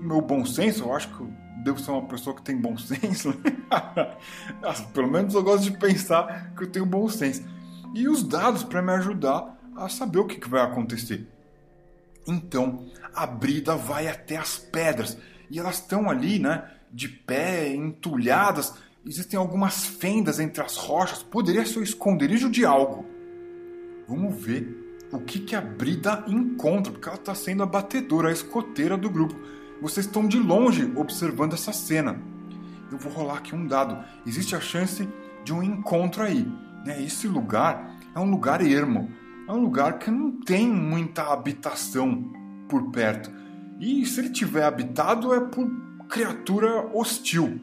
meu bom senso. Eu acho que devo ser uma pessoa que tem bom senso. Pelo menos eu gosto de pensar que eu tenho bom senso. E os dados para me ajudar a saber o que, que vai acontecer. Então, a brida vai até as pedras e elas estão ali, né, de pé, entulhadas Existem algumas fendas entre as rochas. Poderia ser o esconderijo de algo. Vamos ver o que, que a Brida encontra, porque ela está sendo a batedora, a escoteira do grupo. Vocês estão de longe observando essa cena. Eu vou rolar aqui um dado. Existe a chance de um encontro aí. Né? Esse lugar é um lugar ermo. É um lugar que não tem muita habitação por perto. E se ele tiver habitado é por criatura hostil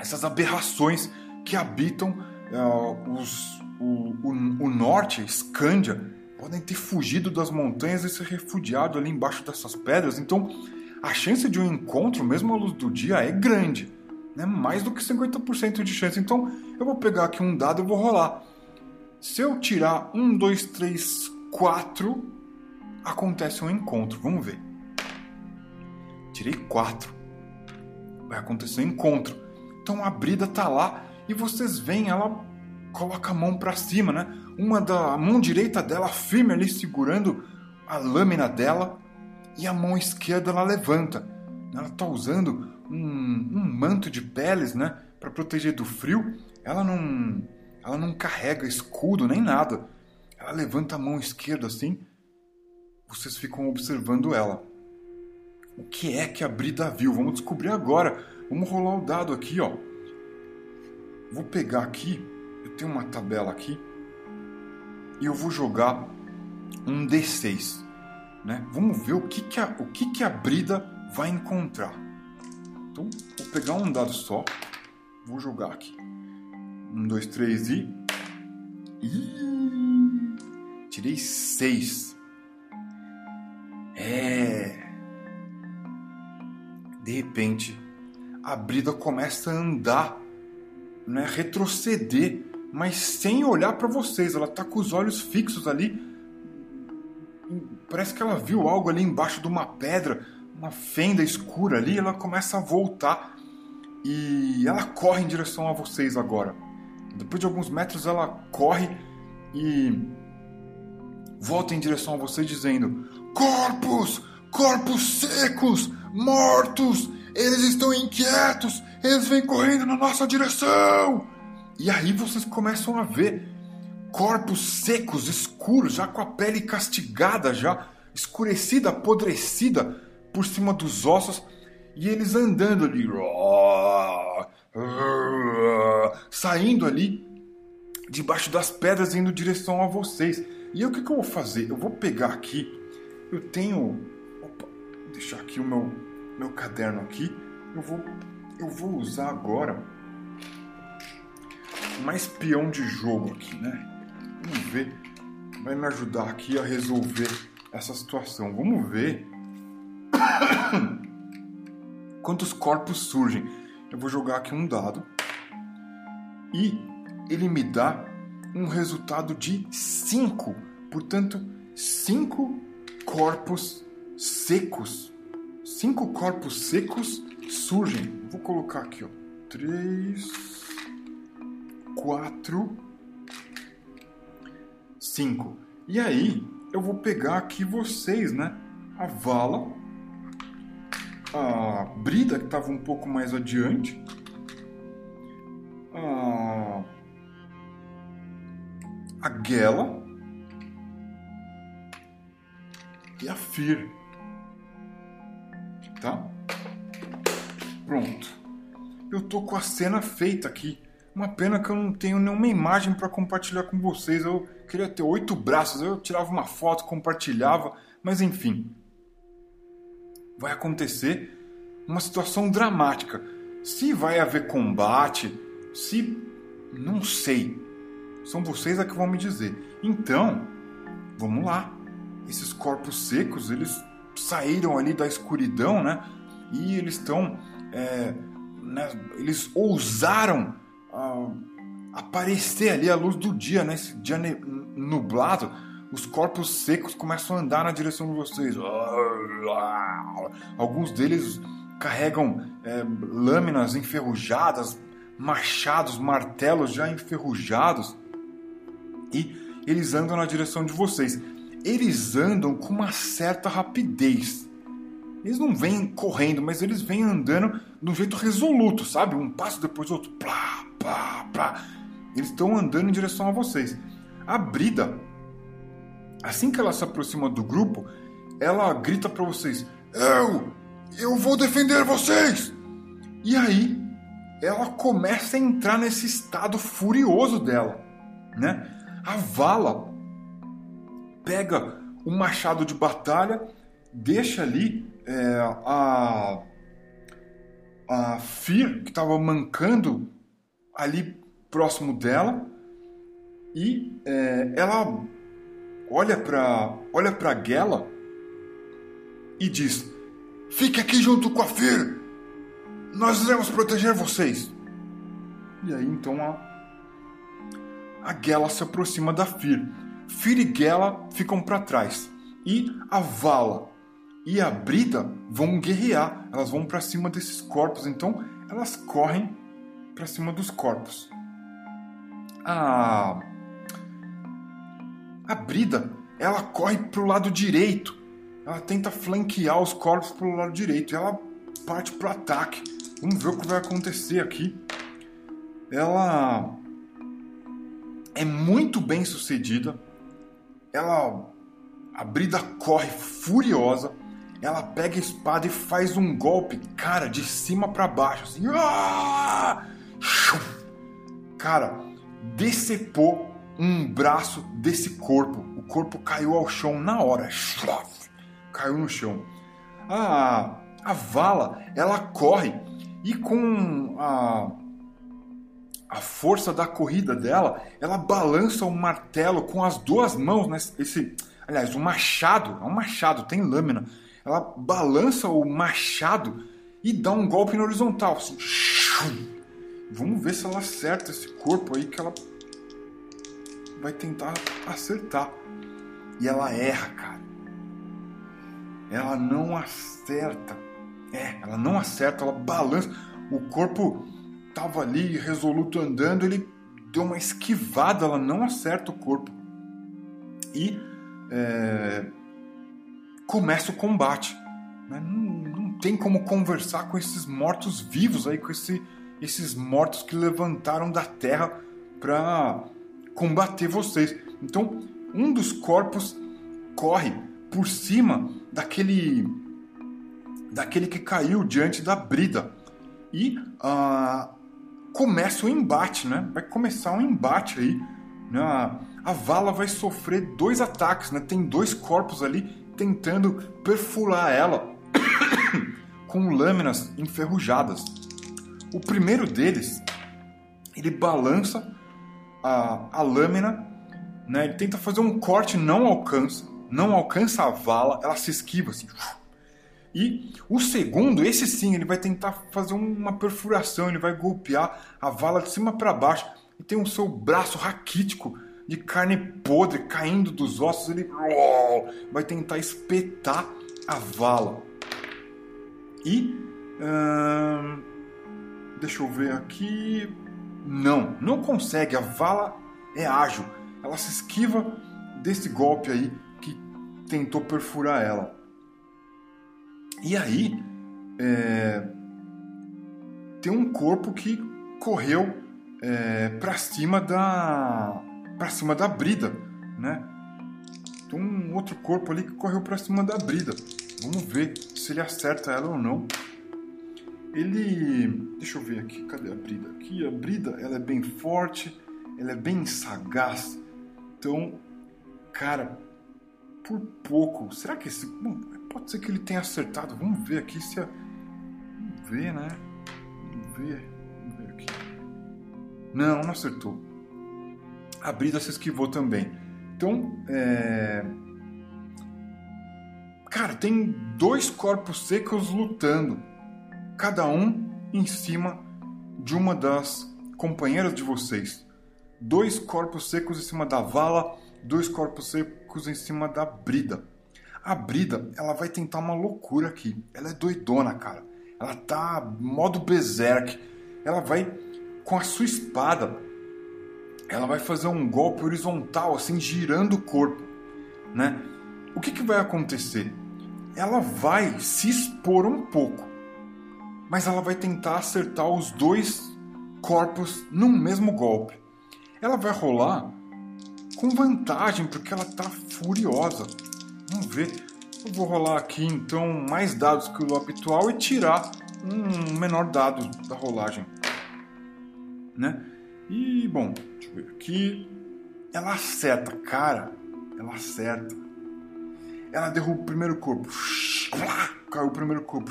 essas aberrações que habitam uh, os, o, o, o norte, Escândia, podem ter fugido das montanhas e se refugiado ali embaixo dessas pedras. Então, a chance de um encontro, mesmo à luz do dia, é grande. Né? Mais do que 50% de chance. Então, eu vou pegar aqui um dado e vou rolar. Se eu tirar um, dois, três, quatro, acontece um encontro. Vamos ver. Tirei quatro. Vai acontecer um encontro. Então a Brida tá lá e vocês veem ela coloca a mão para cima, né? Uma da a mão direita dela firme ali segurando a lâmina dela e a mão esquerda ela levanta. Ela tá usando um, um manto de peles, né, para proteger do frio. Ela não ela não carrega escudo nem nada. Ela levanta a mão esquerda assim. Vocês ficam observando ela. O que é que a Brida viu? Vamos descobrir agora. Vamos rolar o dado aqui, ó. Vou pegar aqui, eu tenho uma tabela aqui, e eu vou jogar um D6, né? Vamos ver o que que a, o que que a Brida vai encontrar. Então, vou pegar um dado só, vou jogar aqui. Um, dois, três e... Tirei seis. É... De repente, a Brida começa a andar, né, retroceder, mas sem olhar para vocês. Ela tá com os olhos fixos ali. Parece que ela viu algo ali embaixo de uma pedra, uma fenda escura ali. Ela começa a voltar e ela corre em direção a vocês agora. Depois de alguns metros, ela corre e volta em direção a vocês, dizendo: Corpos! Corpos secos! Mortos! Eles estão inquietos! Eles vêm correndo na nossa direção! E aí vocês começam a ver corpos secos, escuros, já com a pele castigada, já escurecida, apodrecida por cima dos ossos, e eles andando ali, saindo ali debaixo das pedras indo em direção a vocês. E o que, que eu vou fazer? Eu vou pegar aqui, eu tenho. Opa, deixar aqui o meu meu caderno aqui. Eu vou, eu vou usar agora mais peão de jogo aqui, né? Vamos ver. Vai me ajudar aqui a resolver essa situação. Vamos ver quantos corpos surgem. Eu vou jogar aqui um dado e ele me dá um resultado de 5. Portanto, 5 corpos secos. 5 corpos secos surgem. Vou colocar aqui, ó. 3 4 5. E aí, eu vou pegar aqui vocês, né? A Vala, a Brida, que estava um pouco mais adiante, a, a Gela e a Fir. Tá? Pronto. Eu tô com a cena feita aqui. Uma pena que eu não tenho nenhuma imagem para compartilhar com vocês. Eu queria ter oito braços, eu tirava uma foto, compartilhava, mas enfim. Vai acontecer uma situação dramática. Se vai haver combate, se. não sei. São vocês a que vão me dizer. Então, vamos lá. Esses corpos secos, eles saíram ali da escuridão, né? E eles estão. É, né? Eles ousaram uh, aparecer ali a luz do dia, né? Esse dia nublado, os corpos secos começam a andar na direção de vocês. Alguns deles carregam é, lâminas enferrujadas, machados, martelos já enferrujados e eles andam na direção de vocês. Eles andam com uma certa rapidez. Eles não vêm correndo, mas eles vêm andando de um jeito resoluto, sabe? Um passo depois do outro. Plá, plá, plá. Eles estão andando em direção a vocês. A Brida, assim que ela se aproxima do grupo, ela grita para vocês: Eu! Eu vou defender vocês! E aí, ela começa a entrar nesse estado furioso dela, né? A Vala pega o machado de batalha, deixa ali é, a, a Fir, que estava mancando ali próximo dela, e é, ela olha para olha para Gela e diz: Fique aqui junto com a Fir, nós iremos proteger vocês. E aí então a, a Gela se aproxima da Fir. Fir e Gela ficam para trás e a Vala e a Brida vão guerrear, elas vão para cima desses corpos, então elas correm para cima dos corpos. A a Brida, ela corre pro lado direito. Ela tenta flanquear os corpos pro lado direito. ela parte pro ataque. Vamos ver o que vai acontecer aqui. Ela é muito bem sucedida. Ela a Brida corre furiosa ela pega a espada e faz um golpe, cara, de cima para baixo, assim. Ah! Cara, decepou um braço desse corpo. O corpo caiu ao chão na hora. Caiu no chão. A, a vala, ela corre e com a, a força da corrida dela, ela balança o martelo com as duas mãos. Né? Esse, aliás, o machado, é um machado, tem lâmina ela balança o machado e dá um golpe na horizontal. Assim. Vamos ver se ela acerta esse corpo aí que ela vai tentar acertar. E ela erra, cara. Ela não acerta. É, ela não acerta, ela balança. O corpo tava ali resoluto andando, ele deu uma esquivada, ela não acerta o corpo. E é, começa o combate. Não, não, tem como conversar com esses mortos vivos aí, com esse, esses mortos que levantaram da terra para combater vocês. Então, um dos corpos corre por cima daquele daquele que caiu diante da brida e uh, começa o embate, né? Vai começar um embate aí. Né? A vala vai sofrer dois ataques, né? Tem dois corpos ali tentando perfurar ela com lâminas enferrujadas. O primeiro deles, ele balança a, a lâmina, né? ele tenta fazer um corte, não alcança. não alcança a vala, ela se esquiva assim. E o segundo, esse sim, ele vai tentar fazer uma perfuração, ele vai golpear a vala de cima para baixo e tem o seu braço raquítico de carne podre caindo dos ossos, ele vai tentar espetar a vala. E hum, deixa eu ver aqui, não, não consegue. A vala é ágil, ela se esquiva desse golpe aí que tentou perfurar ela. E aí, é, tem um corpo que correu é, para cima da para cima da brida, né? Tem um outro corpo ali que correu para cima da brida. Vamos ver se ele acerta ela ou não. Ele, deixa eu ver aqui, cadê a brida? Aqui a brida, ela é bem forte, ela é bem sagaz. Então, cara, por pouco. Será que esse. Bom, pode ser que ele tenha acertado. Vamos ver aqui se. A... Vamos ver, né? Vamos ver. Vamos ver aqui. Não, não acertou. A brida se esquivou também. Então, é. Cara, tem dois corpos secos lutando. Cada um em cima de uma das companheiras de vocês. Dois corpos secos em cima da vala dois corpos secos em cima da brida. A brida, ela vai tentar uma loucura aqui. Ela é doidona, cara. Ela tá modo berserk. Ela vai com a sua espada. Ela vai fazer um golpe horizontal, assim, girando o corpo, né? O que, que vai acontecer? Ela vai se expor um pouco, mas ela vai tentar acertar os dois corpos no mesmo golpe. Ela vai rolar com vantagem, porque ela tá furiosa. Vamos ver. Eu vou rolar aqui então mais dados que o habitual e tirar um menor dado da rolagem. Né? E bom, deixa eu ver aqui. Ela acerta, cara. Ela acerta. Ela derruba o primeiro corpo. Caiu o primeiro corpo.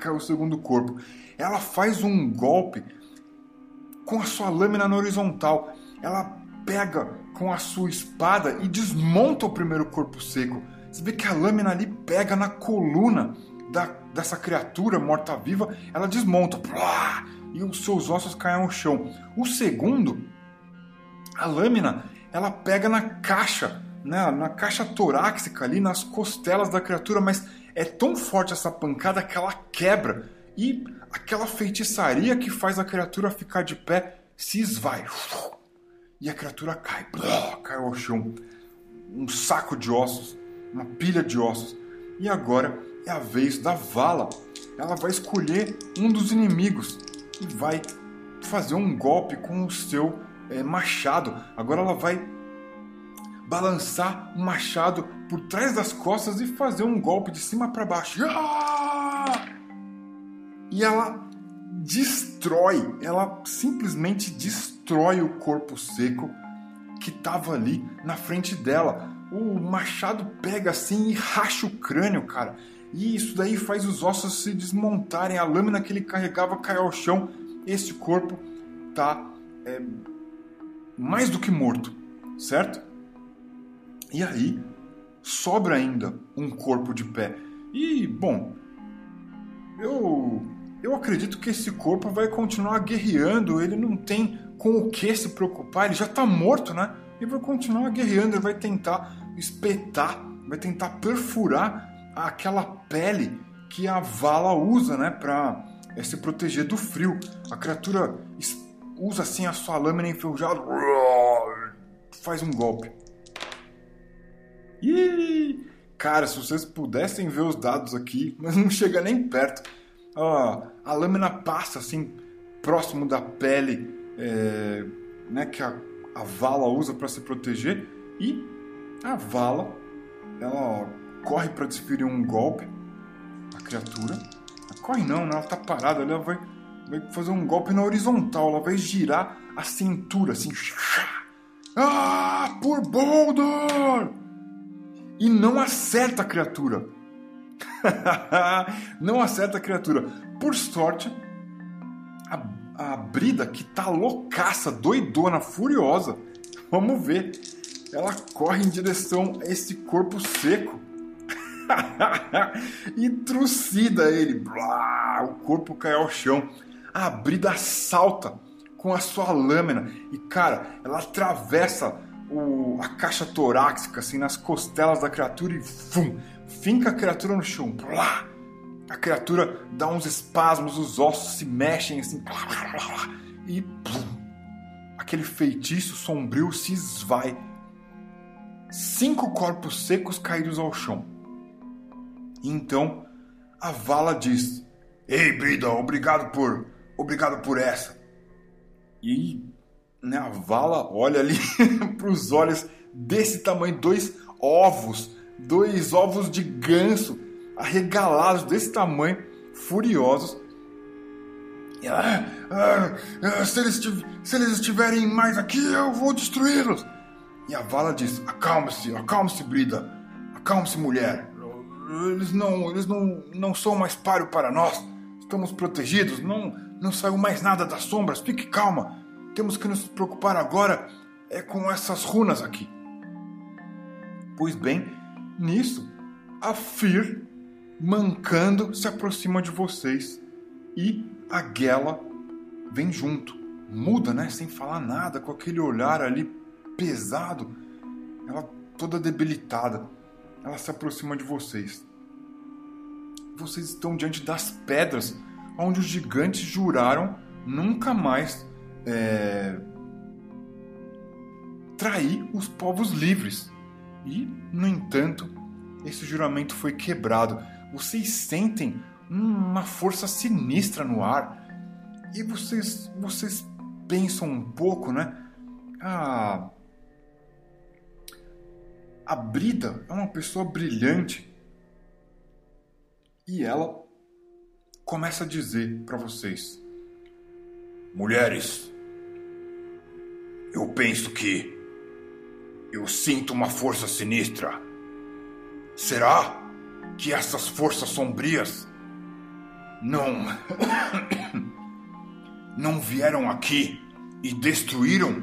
Caiu o segundo corpo. Ela faz um golpe com a sua lâmina na horizontal. Ela pega com a sua espada e desmonta o primeiro corpo seco. Você vê que a lâmina ali pega na coluna da, dessa criatura morta-viva, ela desmonta. e os seus ossos caem ao chão. O segundo, a lâmina, ela pega na caixa, né, na caixa torácica ali, nas costelas da criatura, mas é tão forte essa pancada que ela quebra. E aquela feitiçaria que faz a criatura ficar de pé se esvai e a criatura cai, cai ao chão. Um saco de ossos, uma pilha de ossos. E agora é a vez da Vala. Ela vai escolher um dos inimigos e vai fazer um golpe com o seu é, machado. Agora ela vai balançar o machado por trás das costas e fazer um golpe de cima para baixo. E ela destrói, ela simplesmente destrói o corpo seco que estava ali na frente dela. O machado pega assim e racha o crânio, cara. E isso daí faz os ossos se desmontarem, a lâmina que ele carregava cai ao chão. Esse corpo tá é, mais do que morto, certo? E aí sobra ainda um corpo de pé. E bom, eu eu acredito que esse corpo vai continuar guerreando, ele não tem com o que se preocupar, ele já está morto, né? E vai continuar guerreando, ele vai tentar espetar, vai tentar perfurar aquela pele que a vala usa, né, para é, se proteger do frio. A criatura usa assim a sua lâmina enferrujada, faz um golpe. E cara, se vocês pudessem ver os dados aqui, mas não chega nem perto a, a lâmina passa assim próximo da pele é, né, que a, a vala usa para se proteger e a vala ela corre para desferir um golpe a criatura ela corre não, né? ela está parada ela vai, vai fazer um golpe na horizontal ela vai girar a cintura assim ah, por Boulder! E não acerta a criatura. não acerta a criatura. Por sorte, a, a Brida, que tá loucaça, doidona, furiosa, vamos ver ela corre em direção a esse corpo seco e trucida ele. Blá, o corpo cai ao chão. A brida salta com a sua lâmina e, cara, ela atravessa o, a caixa torácica assim nas costelas da criatura e fum, finca a criatura no chão. A criatura dá uns espasmos, os ossos se mexem assim. E aquele feitiço sombrio se esvai. Cinco corpos secos caídos ao chão. Então a Vala diz: Ei, Brida, obrigado por. Obrigado por essa. E né, a Vala olha ali para os olhos desse tamanho, dois ovos, dois ovos de ganso arregalados desse tamanho, furiosos. Ah, ah, ah, se, eles, se eles estiverem mais aqui, eu vou destruí-los. E a Vala diz: Acalme-se, acalme-se, Brida, acalme-se, mulher. Eles não, eles não, não são mais páreo para nós. Estamos protegidos, não, não saiu mais nada das sombras. Fique calma. Temos que nos preocupar agora é com essas runas aqui. Pois bem, nisso, a Fir, mancando, se aproxima de vocês e a Gela vem junto. Muda, né? Sem falar nada, com aquele olhar ali pesado. Ela toda debilitada. Ela se aproxima de vocês. Vocês estão diante das pedras onde os gigantes juraram nunca mais é, trair os povos livres. E, no entanto, esse juramento foi quebrado. Vocês sentem uma força sinistra no ar. E vocês, vocês pensam um pouco, né? Ah, a Brida é uma pessoa brilhante. E ela começa a dizer para vocês: Mulheres, eu penso que eu sinto uma força sinistra. Será que essas forças sombrias não não vieram aqui e destruíram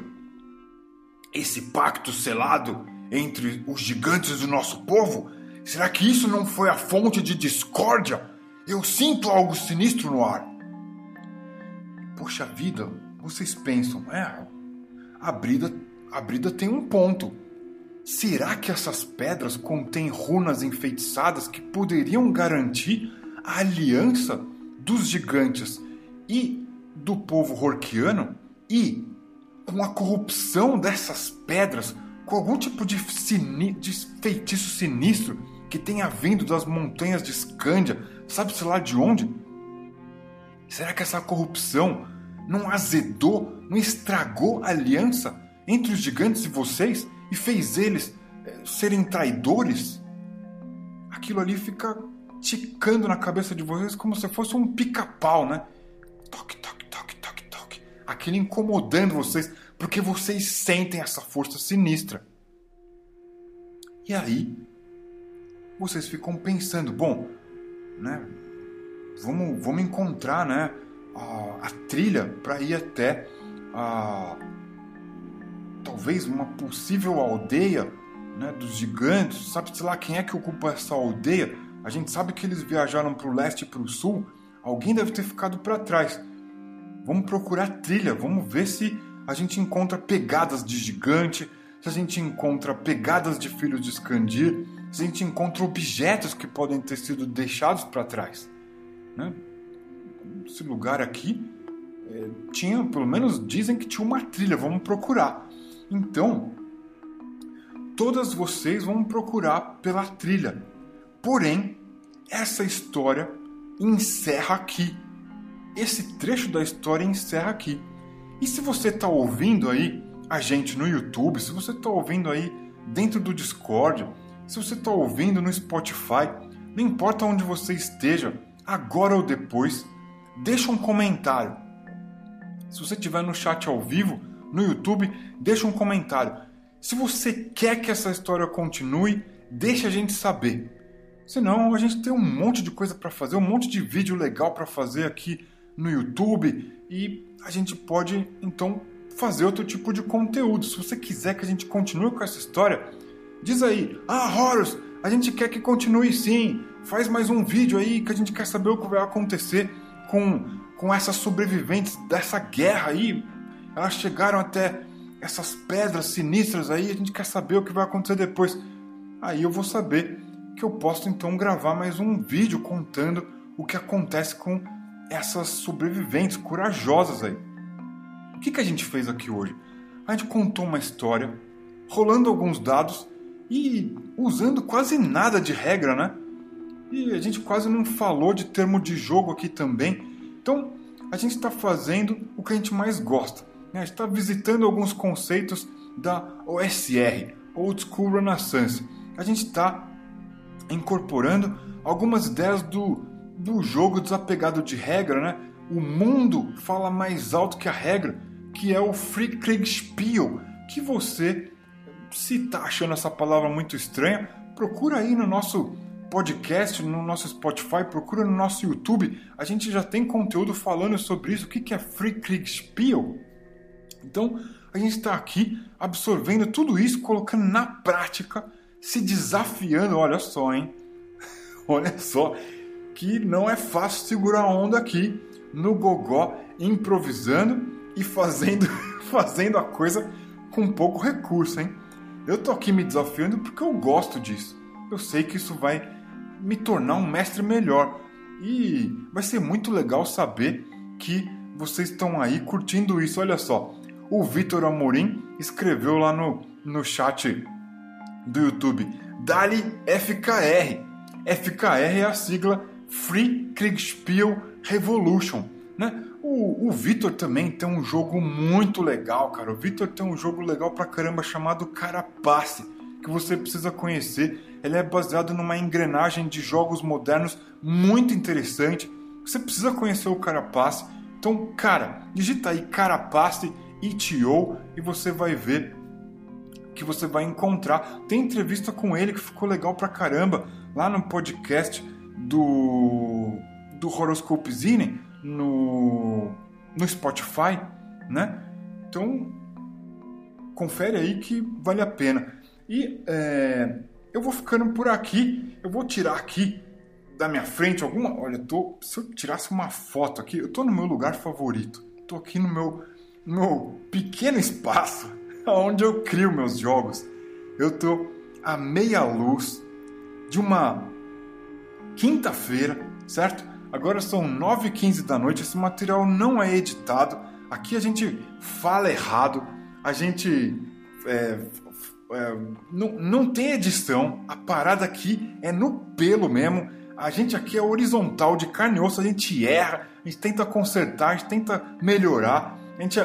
esse pacto selado entre os gigantes do nosso povo? Será que isso não foi a fonte de discórdia? Eu sinto algo sinistro no ar. Poxa vida, vocês pensam, é, a Brida, a Brida tem um ponto. Será que essas pedras contêm runas enfeitiçadas que poderiam garantir a aliança dos gigantes e do povo horquiano e com a corrupção dessas pedras, com algum tipo de, sini, de feitiço sinistro que tenha vindo das montanhas de Escândia, sabe-se lá de onde? Será que essa corrupção não azedou, não estragou a aliança entre os gigantes e vocês e fez eles eh, serem traidores? Aquilo ali fica ticando na cabeça de vocês como se fosse um pica-pau, né? Toque, toque, toque, toque, toque. Aquilo incomodando vocês, porque vocês sentem essa força sinistra. E aí, vocês ficam pensando, bom, né? Vamos, vamos encontrar, né? A, a trilha para ir até a talvez uma possível aldeia né, dos gigantes. Sabe-se lá quem é que ocupa essa aldeia? A gente sabe que eles viajaram para o leste e para o sul. Alguém deve ter ficado para trás. Vamos procurar trilha, vamos ver se a gente encontra pegadas de gigante, se a gente encontra pegadas de filhos de Skandir, se a gente encontra objetos que podem ter sido deixados para trás. Né? Esse lugar aqui é, tinha, pelo menos dizem que tinha uma trilha, vamos procurar. Então, todas vocês vão procurar pela trilha. Porém, essa história encerra aqui. Esse trecho da história encerra aqui. E se você está ouvindo aí a gente no YouTube, se você está ouvindo aí dentro do Discord, se você está ouvindo no Spotify, não importa onde você esteja, agora ou depois, deixa um comentário. Se você estiver no chat ao vivo, no YouTube, deixa um comentário. Se você quer que essa história continue, deixa a gente saber. Senão a gente tem um monte de coisa para fazer, um monte de vídeo legal para fazer aqui no YouTube e a gente pode então fazer outro tipo de conteúdo. Se você quiser que a gente continue com essa história, diz aí: "Ah, Horus, a gente quer que continue sim. Faz mais um vídeo aí que a gente quer saber o que vai acontecer com com essas sobreviventes dessa guerra aí. Elas chegaram até essas pedras sinistras aí, a gente quer saber o que vai acontecer depois. Aí eu vou saber que eu posso então gravar mais um vídeo contando o que acontece com essas sobreviventes corajosas aí. O que, que a gente fez aqui hoje? A gente contou uma história, rolando alguns dados e usando quase nada de regra, né? E a gente quase não falou de termo de jogo aqui também. Então, a gente está fazendo o que a gente mais gosta. Né? A gente está visitando alguns conceitos da OSR, Old School Renaissance. A gente está incorporando algumas ideias do, do jogo desapegado de regra, né? O mundo fala mais alto que a regra, que é o Free Kriegspiel, que você, se está achando essa palavra muito estranha, procura aí no nosso podcast, no nosso Spotify, procura no nosso YouTube. A gente já tem conteúdo falando sobre isso. O que é Free Kriegspiel? Então, a gente está aqui absorvendo tudo isso, colocando na prática, se desafiando. Olha só, hein? Olha só que não é fácil segurar a onda aqui no gogó, improvisando e fazendo, fazendo a coisa com pouco recurso, hein? Eu tô aqui me desafiando porque eu gosto disso. Eu sei que isso vai me tornar um mestre melhor. E vai ser muito legal saber que vocês estão aí curtindo isso. Olha só, o Vitor Amorim escreveu lá no, no chat do YouTube: Dali FKR. FKR é a sigla Free Kriegspiel Revolution. Né? O, o Vitor também tem um jogo muito legal, cara. O Vitor tem um jogo legal pra caramba chamado Carapace, que você precisa conhecer ele é baseado numa engrenagem de jogos modernos muito interessante. Você precisa conhecer o Carapace. Então, cara, digita aí Carapace ETO e você vai ver que você vai encontrar. Tem entrevista com ele que ficou legal pra caramba lá no podcast do do Horoscope Zine no no Spotify, né? Então confere aí que vale a pena. E é, eu vou ficando por aqui. Eu vou tirar aqui da minha frente alguma. Olha, eu tô. Se eu tirasse uma foto aqui, eu tô no meu lugar favorito. Tô aqui no meu, no meu pequeno espaço onde eu crio meus jogos. Eu tô à meia luz de uma quinta-feira, certo? Agora são 9h15 da noite. Esse material não é editado. Aqui a gente fala errado, a gente é, é, não, não tem edição, a parada aqui é no pelo mesmo. A gente aqui é horizontal, de carne e osso, a gente erra, a gente tenta consertar, a gente tenta melhorar, a gente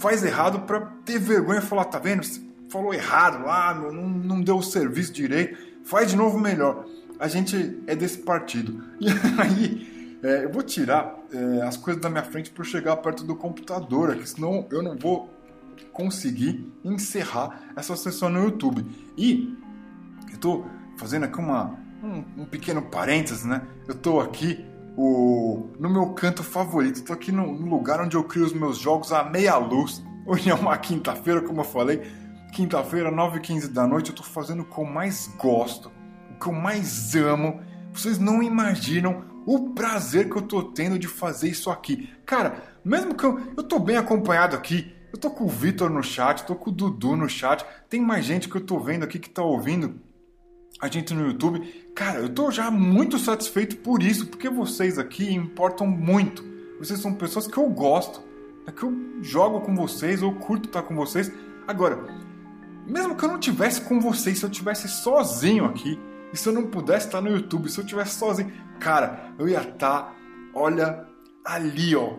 faz errado para ter vergonha e falar: tá vendo? Você falou errado lá, meu, não, não deu o serviço direito, faz de novo melhor. A gente é desse partido. E aí, é, eu vou tirar é, as coisas da minha frente para chegar perto do computador aqui, senão eu não vou conseguir encerrar essa sessão no YouTube. E eu estou fazendo aqui uma, um, um, pequeno parênteses, né? Eu estou aqui o, no meu canto favorito, estou aqui no, no, lugar onde eu crio os meus jogos à meia luz. Hoje é uma quinta-feira, como eu falei, quinta-feira, 9h15 da noite, eu estou fazendo o que eu mais gosto, o que eu mais amo. Vocês não imaginam o prazer que eu estou tendo de fazer isso aqui. Cara, mesmo que eu, eu tô bem acompanhado aqui, eu tô com o Vitor no chat, tô com o Dudu no chat. Tem mais gente que eu tô vendo aqui que tá ouvindo a gente no YouTube. Cara, eu tô já muito satisfeito por isso, porque vocês aqui importam muito. Vocês são pessoas que eu gosto, é que eu jogo com vocês, eu curto estar com vocês. Agora, mesmo que eu não tivesse com vocês, se eu tivesse sozinho aqui, e se eu não pudesse estar no YouTube, se eu tivesse sozinho, cara, eu ia estar, olha, ali, ó.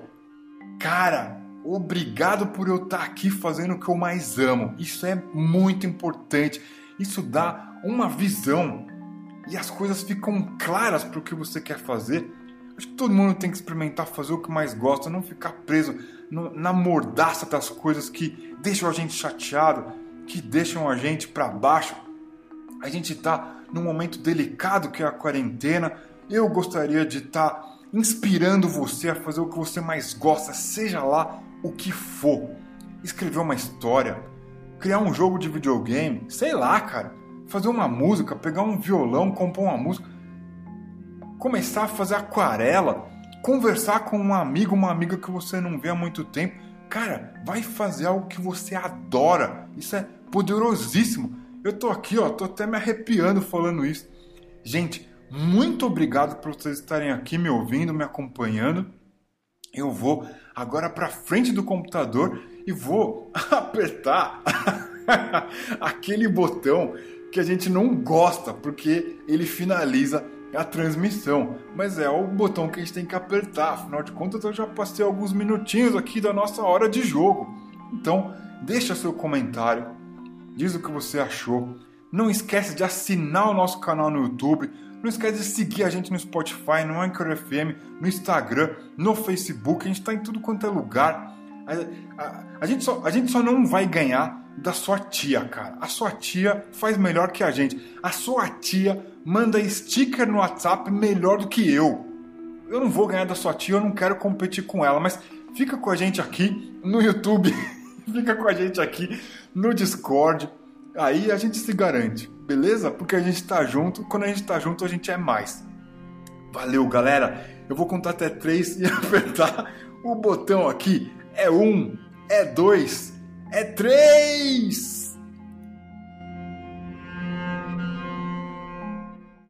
Cara, Obrigado por eu estar aqui fazendo o que eu mais amo. Isso é muito importante. Isso dá uma visão e as coisas ficam claras para o que você quer fazer. Acho que todo mundo tem que experimentar fazer o que mais gosta, não ficar preso na mordaça das coisas que deixam a gente chateado, que deixam a gente para baixo. A gente está num momento delicado que é a quarentena. Eu gostaria de estar tá inspirando você a fazer o que você mais gosta, seja lá o que for. escrever uma história, criar um jogo de videogame, sei lá, cara, fazer uma música, pegar um violão, compor uma música, começar a fazer aquarela, conversar com um amigo, uma amiga que você não vê há muito tempo. Cara, vai fazer algo que você adora. Isso é poderosíssimo. Eu tô aqui, ó, tô até me arrepiando falando isso. Gente, muito obrigado por vocês estarem aqui me ouvindo, me acompanhando. Eu vou agora para frente do computador e vou apertar aquele botão que a gente não gosta, porque ele finaliza a transmissão. Mas é o botão que a gente tem que apertar. Afinal de contas, eu já passei alguns minutinhos aqui da nossa hora de jogo. Então, deixa seu comentário, diz o que você achou. Não esquece de assinar o nosso canal no YouTube. Não esquece de seguir a gente no Spotify, no Anchor FM, no Instagram, no Facebook. A gente está em tudo quanto é lugar. A, a, a, gente só, a gente só não vai ganhar da sua tia, cara. A sua tia faz melhor que a gente. A sua tia manda sticker no WhatsApp melhor do que eu. Eu não vou ganhar da sua tia, eu não quero competir com ela, mas fica com a gente aqui no YouTube, fica com a gente aqui no Discord. Aí a gente se garante, beleza? Porque a gente tá junto, quando a gente tá junto a gente é mais. Valeu, galera. Eu vou contar até três e apertar o botão aqui. É um, é dois, é três!